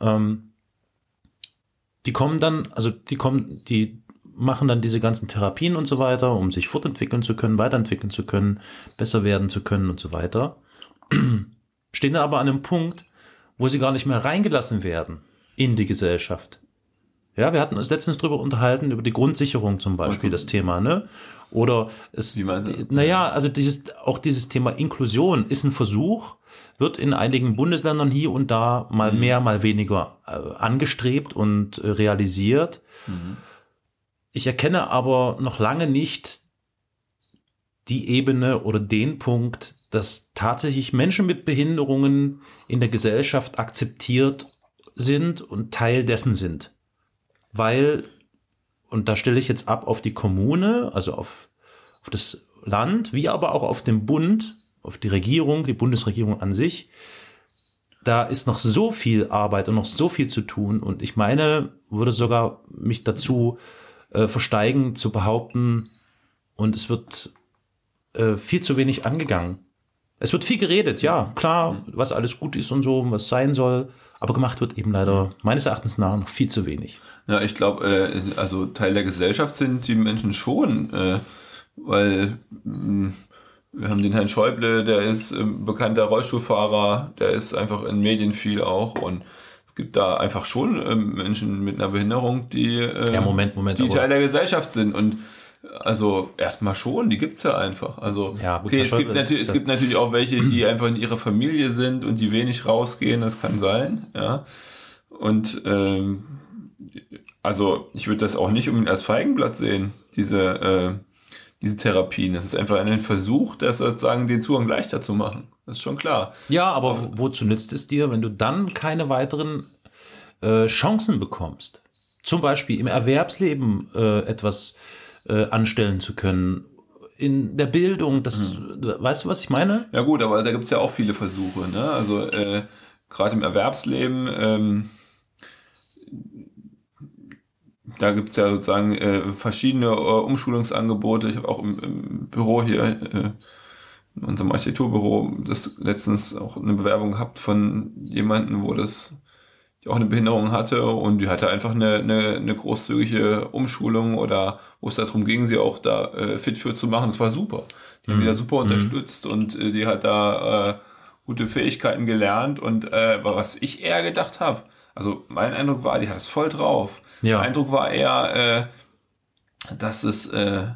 Ähm, die kommen dann, also die kommen, die machen dann diese ganzen Therapien und so weiter, um sich fortentwickeln zu können, weiterentwickeln zu können, besser werden zu können und so weiter. *clears throat* Stehen dann aber an einem Punkt, wo sie gar nicht mehr reingelassen werden in die Gesellschaft. Ja, wir hatten uns letztens drüber unterhalten, über die Grundsicherung zum Beispiel, das Thema, ne? Oder es, naja, also dieses, auch dieses Thema Inklusion ist ein Versuch, wird in einigen Bundesländern hier und da mal Mhm. mehr, mal weniger äh, angestrebt und äh, realisiert. Mhm. Ich erkenne aber noch lange nicht die Ebene oder den Punkt, dass tatsächlich Menschen mit Behinderungen in der Gesellschaft akzeptiert sind und Teil dessen sind. Weil, und da stelle ich jetzt ab auf die Kommune, also auf, auf das Land, wie aber auch auf den Bund, auf die Regierung, die Bundesregierung an sich. Da ist noch so viel Arbeit und noch so viel zu tun. Und ich meine, würde sogar mich dazu äh, versteigen, zu behaupten, und es wird äh, viel zu wenig angegangen. Es wird viel geredet, ja, klar, was alles gut ist und so, was sein soll, aber gemacht wird eben leider meines Erachtens nach noch viel zu wenig. Ja, ich glaube, äh, also Teil der Gesellschaft sind die Menschen schon, äh, weil mh, wir haben den Herrn Schäuble, der ist äh, bekannter Rollstuhlfahrer, der ist einfach in Medien viel auch und es gibt da einfach schon äh, Menschen mit einer Behinderung, die, äh, Ja, Moment, Moment, die Teil der Gesellschaft sind und also erstmal schon, die gibt's ja einfach. Also Ja, okay, es gibt, natürlich, es gibt natürlich auch welche, die *clears throat* einfach in ihrer Familie sind und die wenig rausgehen, das kann sein, ja. Und ähm, also ich würde das auch nicht unbedingt als Feigenblatt sehen, diese, äh, diese Therapien. Das ist einfach ein Versuch, das sozusagen den Zugang leichter zu machen. Das ist schon klar. Ja, aber wo- wozu nützt es dir, wenn du dann keine weiteren äh, Chancen bekommst? Zum Beispiel im Erwerbsleben äh, etwas äh, anstellen zu können, in der Bildung, das, weißt du, was ich meine? Ja gut, aber da gibt's ja auch viele Versuche. Ne? Also äh, gerade im Erwerbsleben, ähm, da gibt's ja sozusagen äh, verschiedene äh, Umschulungsangebote. Ich habe auch im, im Büro hier, äh, in unserem Architekturbüro, das letztens auch eine Bewerbung gehabt von jemandem, wo das die auch eine Behinderung hatte und die hatte einfach eine, eine, eine großzügige Umschulung oder wo es darum ging, sie auch da äh, fit für zu machen. Das war super. Die haben die da super unterstützt und äh, die hat da äh, gute Fähigkeiten gelernt und äh, was ich eher gedacht habe, also mein Eindruck war, die hat es voll drauf. Ja. Mein Eindruck war eher, äh, dass es äh,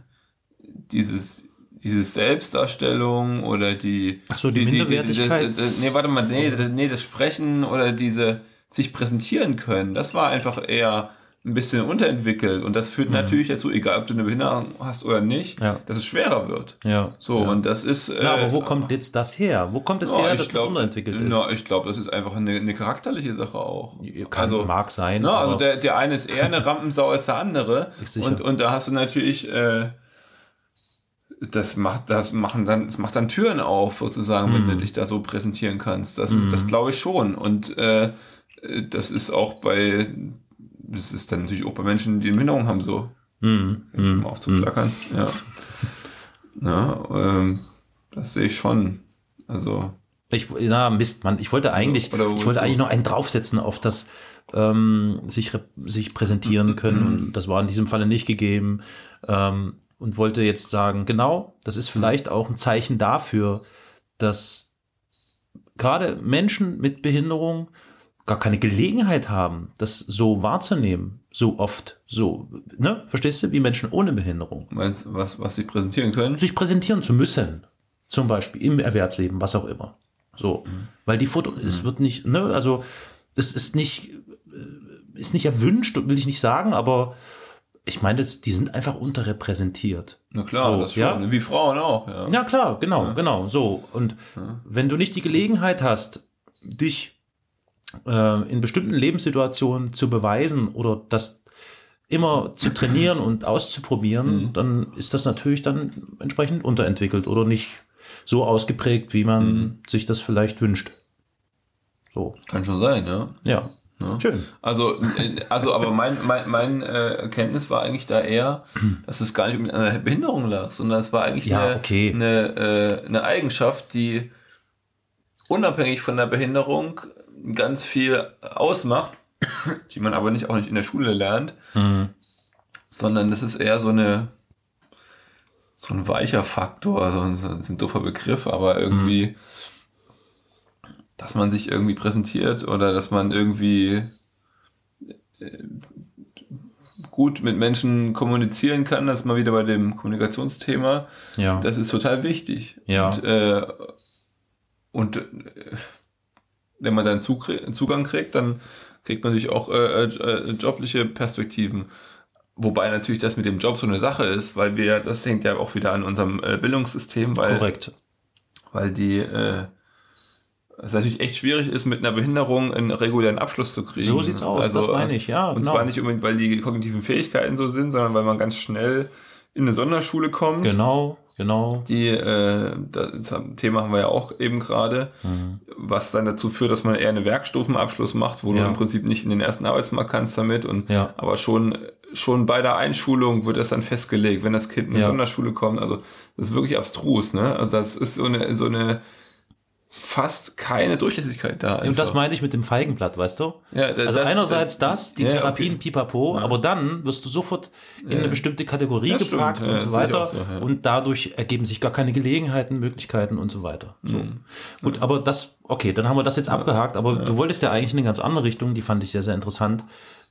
dieses dieses Selbstdarstellung oder die Ach so, die Minderwertigkeit. das, das, nee, warte mal, nee, nee, das Sprechen oder diese sich präsentieren können, das war einfach eher ein bisschen unterentwickelt und das führt natürlich dazu, egal ob du eine Behinderung hast oder nicht, Mhm. Ja. dass es schwerer wird. Ja. So, ja. und das ist. Na, aber wo kommt jetzt das her? Wo kommt es ja, her, dass glaub, das unterentwickelt ist? Na, ich glaube, das ist einfach eine, eine charakterliche Sache auch. Kann, mag sein. Na, also der, der eine ist eher eine *laughs* Rampensau als der andere. Und, und da hast du natürlich, äh, das macht, das machen dann, das macht dann Türen auf, sozusagen, wenn du Mhm. dich da so präsentieren kannst. Das, ist das glaube ich schon. Und äh, das ist auch bei, das ist dann natürlich auch bei Menschen, die eine Behinderung haben, so. Hm, Wenn ich hm, mal aufzuklackern. Ja. Ja, ähm, das sehe ich schon. Also, Ich, na, Mist, Mann. Ich wollte eigentlich, ich wollte eigentlich noch einen draufsetzen auf das ähm, sich, sich präsentieren können. Und das war in diesem Falle nicht gegeben. Ähm, und wollte jetzt sagen, genau, das ist vielleicht auch ein Zeichen dafür, dass gerade Menschen mit Behinderung gar keine Gelegenheit haben, das so wahrzunehmen, so oft, so, ne, verstehst du, wie Menschen ohne Behinderung meinst du, was, was sie präsentieren können? sich präsentieren zu müssen. Zum Beispiel im Erwerbsleben, was auch immer. So. Weil die Foto, es wird nicht, ne, also, es ist nicht, äh, ist nicht erwünscht, will ich nicht sagen, aber ich meine, das- die sind einfach unterrepräsentiert. Na klar, So, das schon. ja? Wie Frauen auch, ja. Ja, klar, genau, genau, so. Und wenn du nicht die Gelegenheit hast, dich äh, in bestimmten Lebenssituationen zu beweisen oder das immer zu trainieren und auszuprobieren, Mhm. dann ist das natürlich dann entsprechend unterentwickelt oder nicht so ausgeprägt, wie man Mhm. sich das vielleicht wünscht. So, Kann schon sein, ja. ja. Ja. Schön. Also, äh, also aber mein, mein, mein äh, Erkenntnis war eigentlich da eher, *clears throat* dass es gar nicht um eine Behinderung lag, sondern es war eigentlich Ja, eine, okay. eine, äh, eine Eigenschaft, die unabhängig von der Behinderung ganz viel ausmacht, *coughs* die man aber nicht auch nicht in der Schule lernt, Mhm. sondern das ist eher so eine so ein weicher Faktor, so ein, so ein doofer Begriff, aber irgendwie, dass man sich irgendwie präsentiert oder dass man irgendwie äh, gut mit Menschen kommunizieren kann, das ist mal wieder bei dem Kommunikationsthema. Ja. Das ist total wichtig. Ja. Und, äh, und äh, wenn man dann Zugang kriegt, dann kriegt man sich auch äh, äh, jobliche Perspektiven. Wobei natürlich das mit dem Job so eine Sache ist, weil wir, das hängt ja auch wieder an unserem äh, Bildungssystem, weil, Korrekt. weil die äh, es natürlich echt schwierig ist, mit einer Behinderung einen regulären Abschluss zu kriegen. So sieht's aus, das meine ich, ja, Und genau. zwar nicht unbedingt, weil die kognitiven Fähigkeiten so sind, sondern weil man ganz schnell in eine Sonderschule kommt Genau, genau. Die, äh, das Thema haben wir ja auch eben gerade, Mhm. was dann dazu führt, dass man eher eine Werkstufenabschluss macht, wo Ja. du im Prinzip nicht in den ersten Arbeitsmarkt kannst damit und Ja. aber schon schon bei der Einschulung wird das dann festgelegt, wenn das Kind in eine Ja. Sonderschule kommt. Also das ist wirklich abstrus, ne? Also das ist so eine so eine fast keine Durchlässigkeit da. Und das einfach. meine ich mit dem Feigenblatt, weißt du? Ja, das- also das- einerseits das, die Ja, Therapien, okay. pipapo, aber dann wirst du sofort in eine bestimmte Kategorie Das gepackt ja, und so weiter. so, ja. Und dadurch ergeben sich gar keine Gelegenheiten, Möglichkeiten und so weiter. So. Mhm. Gut, aber das, okay, dann haben wir das jetzt abgehakt, aber du wolltest ja eigentlich in eine ganz andere Richtung, die fand ich sehr, sehr interessant.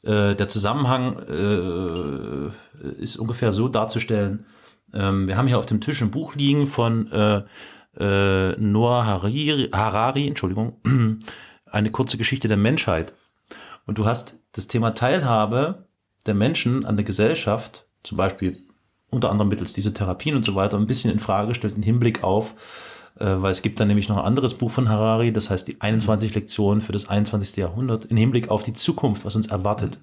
Äh, der Zusammenhang äh, ist ungefähr so darzustellen. Ähm, wir haben hier auf dem Tisch ein Buch liegen von äh, äh, Noah Harari, Harari, Entschuldigung, *clears throat* eine kurze Geschichte der Menschheit. Und du hast das Thema Teilhabe der Menschen an der Gesellschaft, zum Beispiel unter anderem mittels dieser Therapien und so weiter, ein bisschen in Frage gestellt im Hinblick auf, äh, weil es gibt dann nämlich noch ein anderes Buch von Harari, das heißt die 21 Lektionen für das 21. Jahrhundert, im Hinblick auf die Zukunft, was uns erwartet.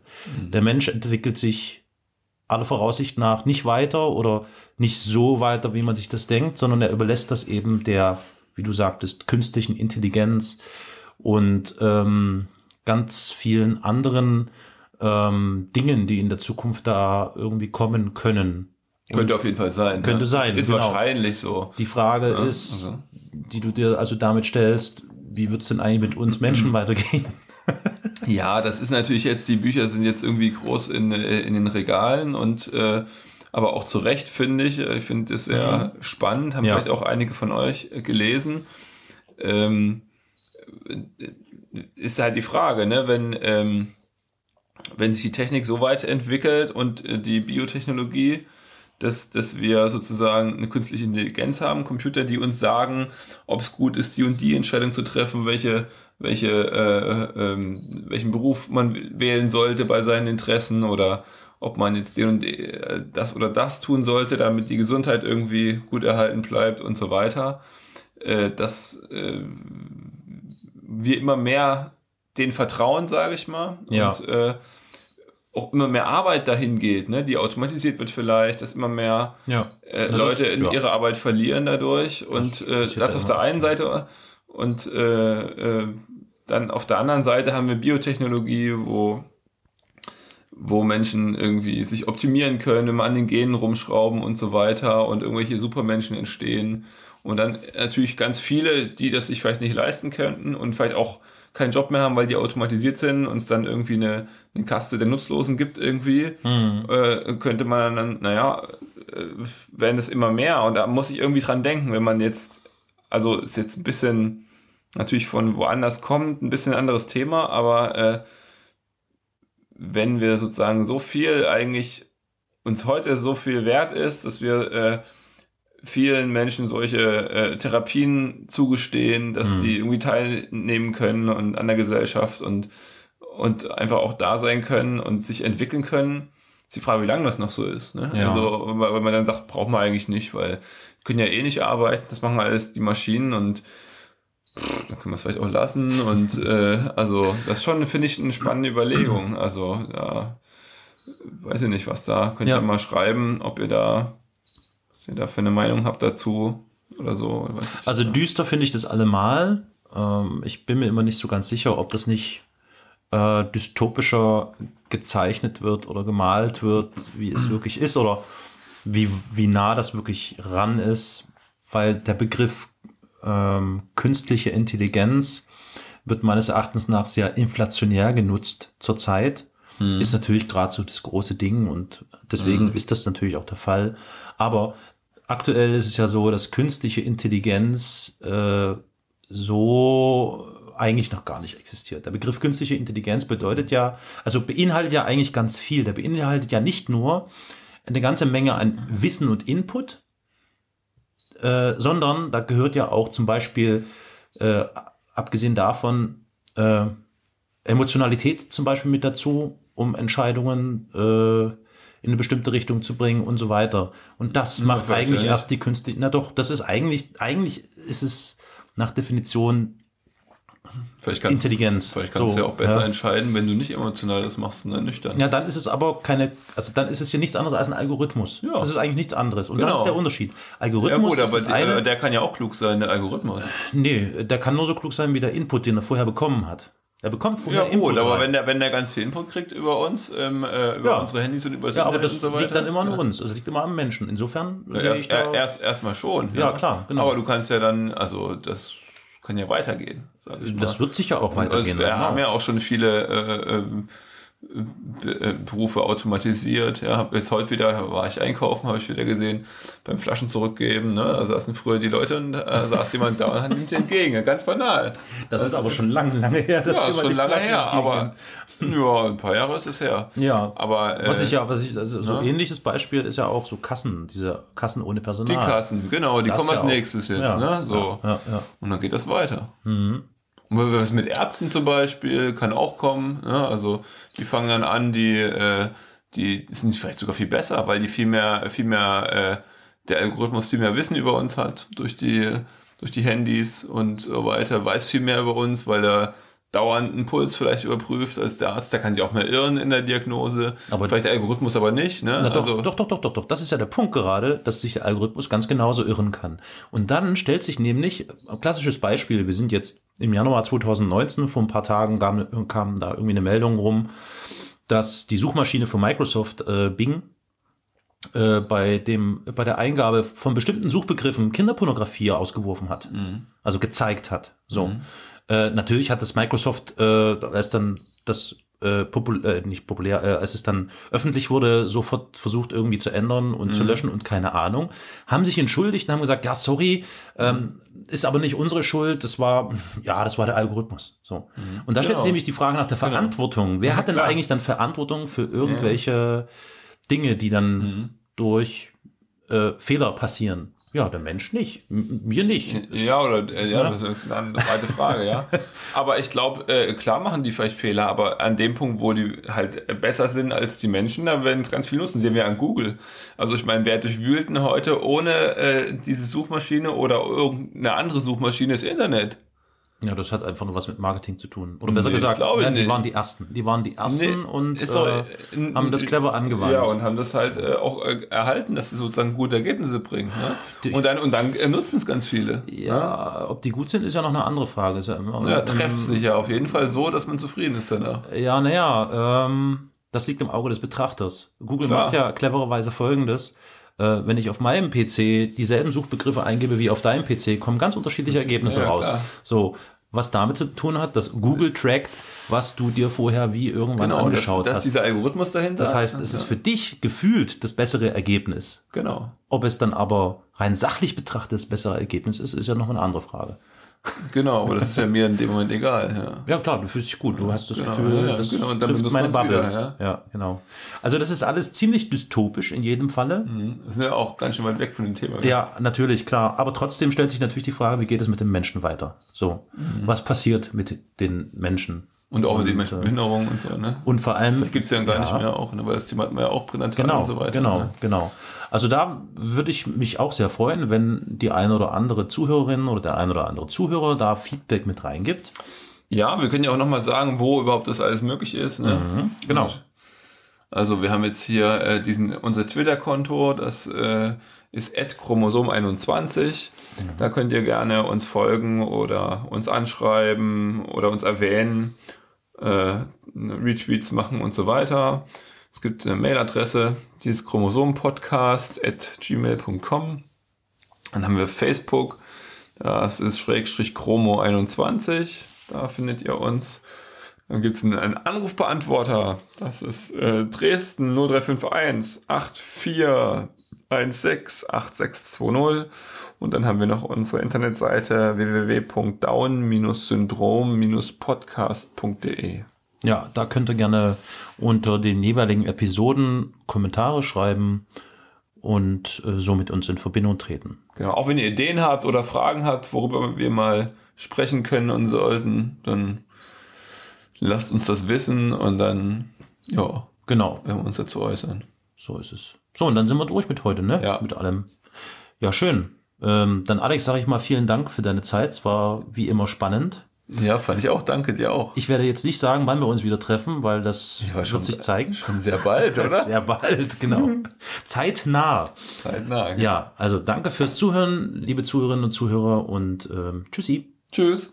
Der Mensch entwickelt sich aller Voraussicht nach nicht weiter oder nicht so weiter, wie man sich das denkt, sondern er überlässt das eben der, wie du sagtest, künstlichen Intelligenz und ähm, ganz vielen anderen ähm, Dingen, die in der Zukunft da irgendwie kommen können. könnte auf jeden Fall sein. Könnte ja. sein, Ist genau. wahrscheinlich so. Die Frage Ja, ist, also. die du dir also damit stellst, wie wird es denn eigentlich mit uns Menschen *clears throat* weitergehen? Ja, das ist natürlich jetzt, die Bücher sind jetzt irgendwie groß in, äh, in den Regalen und äh, aber auch zu Recht finde ich. Ich finde es sehr spannend, haben Ja. vielleicht auch einige von euch äh, gelesen. Ähm, äh, ist halt die Frage, ne, wenn, ähm, wenn sich die Technik so weit entwickelt und äh, die Biotechnologie, dass, dass wir sozusagen eine künstliche Intelligenz haben, Computer, die uns sagen, ob es gut ist, die und die Entscheidung zu treffen, welche, welche, äh, ähm, welchen Beruf man wählen sollte bei seinen Interessen oder ob man jetzt den und äh, das oder das tun sollte, damit die Gesundheit irgendwie gut erhalten bleibt und so weiter. Äh, dass äh, wir immer mehr den vertrauen, sage ich mal. Ja. Und äh, auch immer mehr Arbeit dahin geht, ne, die automatisiert wird vielleicht, dass immer mehr Ja. äh, das- Leute in ja. ihre Arbeit verlieren dadurch und Das äh, das auf der einen Seite und äh, äh, dann auf der anderen Seite haben wir Biotechnologie, wo wo Menschen irgendwie sich optimieren können, immer an den Genen rumschrauben und so weiter und irgendwelche Supermenschen entstehen. Und dann natürlich ganz viele, die das sich vielleicht nicht leisten könnten und vielleicht auch keinen Job mehr haben, weil die automatisiert sind und es dann irgendwie eine, eine Kaste der Nutzlosen gibt irgendwie, äh, könnte man dann, naja, äh, werden es immer mehr. Und da muss ich irgendwie dran denken, wenn man jetzt, also ist jetzt ein bisschen natürlich von woanders kommt, ein bisschen ein anderes Thema, aber äh, wenn wir sozusagen so viel eigentlich uns heute so viel wert ist, dass wir äh, vielen Menschen solche äh, Therapien zugestehen, dass Mhm. die irgendwie teilnehmen können und an der Gesellschaft und und einfach auch da sein können und sich entwickeln können. Ist die Frage, wie lange das noch so ist. Ne? Ja. Also, weil man dann sagt, braucht man eigentlich nicht, weil wir können ja eh nicht arbeiten, das machen alles die Maschinen und dann können wir es vielleicht auch lassen. Und äh, also, das ist schon, finde ich, eine spannende Überlegung. Also, ja, weiß ich nicht, was da. Könnt Ja. ihr mal schreiben, ob ihr da, was ihr da für eine Meinung habt dazu oder so. Also düster finde ich das allemal. Ähm, ich bin mir immer nicht so ganz sicher, ob das nicht äh, dystopischer gezeichnet wird oder gemalt wird, wie es wirklich ist oder wie, wie nah das wirklich ran ist, weil der Begriff ähm, künstliche Intelligenz wird meines Erachtens nach sehr inflationär genutzt zurzeit. Ist natürlich gerade so das große Ding und deswegen ist das natürlich auch der Fall. Aber aktuell ist es ja so, dass künstliche Intelligenz äh, so eigentlich noch gar nicht existiert. Der Begriff künstliche Intelligenz bedeutet ja, also beinhaltet ja eigentlich ganz viel. Der beinhaltet ja nicht nur eine ganze Menge an Wissen und Input, äh, sondern da gehört ja auch zum Beispiel, äh, abgesehen davon, äh, Emotionalität zum Beispiel mit dazu, um Entscheidungen äh, in eine bestimmte Richtung zu bringen und so weiter. Und das macht vielleicht, eigentlich ja. erst die künstliche, na doch, das ist eigentlich, eigentlich ist es nach Definition Vielleicht kannst, Intelligenz. vielleicht kannst So, du ja auch besser ja. entscheiden, wenn du nicht emotional das machst, sondern nüchtern. Ja, dann ist es aber keine, also dann ist es ja nichts anderes als ein Algorithmus. Ja. Das ist eigentlich nichts anderes. Und das Genau. ist der Unterschied. Ja Algorithmus gut, ist aber das eine, der kann ja auch klug sein, der Algorithmus. nee, der kann nur so klug sein wie der Input, den er vorher bekommen hat. Er bekommt vorher Ja Input gut, aber rein. wenn der, wenn der ganz viel Input kriegt über uns, ähm, äh, über Ja. unsere Handys und über das ja, aber Internet das und so weiter. liegt dann immer an uns. Das liegt immer am Menschen. Insofern Ja, sehe ich da, erst erstmal schon. Ja, klar, genau. Aber du kannst ja dann, also das kann ja weitergehen. Das wird sicher auch weitergehen. wir haben ja auch schon viele äh, ähm, Be- äh, Berufe automatisiert. Ja, jetzt heute wieder war ich einkaufen, habe ich wieder gesehen beim Flaschen zurückgeben. Ne, da saßen früher die Leute und äh, saß jemand da und hat nimmt entgegen. Ja, Ganz banal. das ist aber schon lange, lange her. dass ja, ist schon lange Flaschen her, aber ja, ein paar Jahre ist es her. Ja. Aber äh, Was ich ja, was ich, also so ne? ähnliches Beispiel ist ja auch so Kassen, diese Kassen ohne Personal. die Kassen, genau, die Das kommen ja als auch. nächstes jetzt. Ja, Ne, so. Ja, ja. Und dann geht das weiter. Und was mit Ärzten zum Beispiel kann auch kommen. Ne? Also die fangen dann an, die, äh, die sind vielleicht sogar viel besser, weil die viel mehr, viel mehr, äh, der Algorithmus viel mehr Wissen über uns hat durch die, durch die Handys und so weiter, weiß viel mehr über uns, weil er dauernd einen Puls vielleicht überprüft als der Arzt. Der kann sich auch mal irren in der Diagnose. Aber- vielleicht der Algorithmus aber nicht. Ne? Na doch, also, doch, doch, doch, doch, doch. Das ist ja der Punkt gerade, dass sich der Algorithmus ganz genauso irren kann. Und dann stellt sich nämlich, ein klassisches Beispiel, wir sind jetzt im Januar 2019, vor ein paar Tagen kam, kam da irgendwie eine Meldung rum, dass die Suchmaschine von Microsoft, äh, Bing, äh, bei dem, bei der Eingabe von bestimmten Suchbegriffen Kinderpornografie ausgeworfen hat. Also gezeigt hat. So. Äh, natürlich hat das Microsoft, äh, als dann das äh, popul äh, nicht populär, äh, als es dann öffentlich wurde, sofort versucht irgendwie zu ändern und zu löschen und keine Ahnung, haben sich entschuldigt und haben gesagt, ja, sorry, ähm, ist aber nicht unsere Schuld, das war, *laughs* ja, das war der Algorithmus. So. Und da stellt sich Genau. nämlich die Frage nach der Verantwortung. Wer hat denn klar. eigentlich dann Verantwortung für irgendwelche Dinge, die dann Mhm. durch äh, Fehler passieren? Ja, der Mensch nicht. M mir nicht. Ja, oder äh, ja, das ist eine breite Frage, ja. *laughs* Aber ich glaube, äh, klar machen die vielleicht Fehler, aber an dem Punkt, wo die halt besser sind als die Menschen, da werden es ganz viel nutzen. Sehen wir an Google. Also ich meine, wer durchwühlt denn heute ohne äh, diese Suchmaschine oder irgendeine andere Suchmaschine das Internet? Ja, das hat einfach nur was mit Marketing zu tun. Oder besser Nee, gesagt, ja, die nicht. waren die Ersten. Die waren die Ersten Nee, und doch, äh, äh, haben das clever angewandt. Ja, und haben das halt äh, auch äh, erhalten, dass sie sozusagen gute Ergebnisse bringen. Ne? Und dann, und dann äh, nutzen es ganz viele. ja, ob die gut sind, ist ja noch eine andere Frage. Ist ja, immer, Ja, ähm, treffen sich ja auf jeden Fall so, dass man zufrieden ist danach. Ja, naja, ähm, das liegt im Auge des Betrachters. Google Klar. macht ja clevererweise folgendes. Wenn ich auf meinem PC dieselben Suchbegriffe eingebe wie auf deinem PC, kommen ganz unterschiedliche Ergebnisse Ja, raus. klar. So, was damit zu tun hat, dass Google trackt, was du dir vorher wie irgendwann Genau, das, angeschaut das ist hast. dieser Algorithmus dahinter. Das heißt, es ist für dich gefühlt das bessere Ergebnis. Genau. Ob es dann aber rein sachlich betrachtet das bessere Ergebnis ist, ist ja noch eine andere Frage. Genau, aber das ist ja mir in dem Moment egal. Ja. Ja klar, du fühlst dich gut, du hast das Genau, Gefühl, ja, das genau, und dann trifft meine Bubble. wieder, ja. genau. Also das ist alles ziemlich dystopisch in jedem Falle. Das ist ja auch ganz schön weit weg von dem Thema. Ja, natürlich, klar. Aber trotzdem stellt sich natürlich die Frage, wie geht es mit dem Menschen weiter? So, Mhm. was passiert mit den Menschen? Und auch mit den Menschen mit äh, Behinderung und so, ne? Und vor allem. Gibt es ja gar Ja. nicht mehr auch, ne? weil das Thema hatten wir ja auch pränatal Genau, und so weiter. genau, Ne? genau. Also da würde ich mich auch sehr freuen, wenn die eine oder andere Zuhörerin oder der eine oder andere Zuhörer da Feedback mit reingibt. Ja, wir können ja auch nochmal sagen, wo überhaupt das alles möglich ist. Ne? genau. Also wir haben jetzt hier äh, diesen unser Twitter-Konto, das äh, ist @chromosom21. Da könnt ihr gerne uns folgen oder uns anschreiben oder uns erwähnen, äh, Retweets machen und so weiter. Es gibt eine Mailadresse, die ist chromosompodcast@gmail.com. Dann haben wir Facebook, das ist Schrägstrich Chromo21. Da findet ihr uns. Dann gibt es einen, einen Anrufbeantworter. Das ist äh, Dresden 0351 8416 8620. Und dann haben wir noch unsere Internetseite www.down-syndrom-podcast.de. Ja, da könnt ihr gerne unter den jeweiligen Episoden Kommentare schreiben und äh, so mit uns in Verbindung treten. Genau, auch wenn ihr Ideen habt oder Fragen habt, worüber wir mal sprechen können und sollten, dann lasst uns das wissen und dann, ja, Genau, werden wir uns dazu äußern. so ist es. So, und dann sind wir durch mit heute, ne? Ja. Mit allem. Ja, schön. Ähm, dann Alex, sage ich mal vielen Dank für deine Zeit. Es war wie immer spannend. Ja, fand ich auch. Danke dir auch. Ich werde jetzt nicht sagen, wann wir uns wieder treffen, weil das wird schon- sich zeigen. Schon sehr bald, *laughs* oder? Sehr bald, genau. *laughs* Zeitnah. Zeitnah. Ja, also danke fürs Zuhören, liebe Zuhörerinnen und Zuhörer und ähm, tschüssi. Tschüss.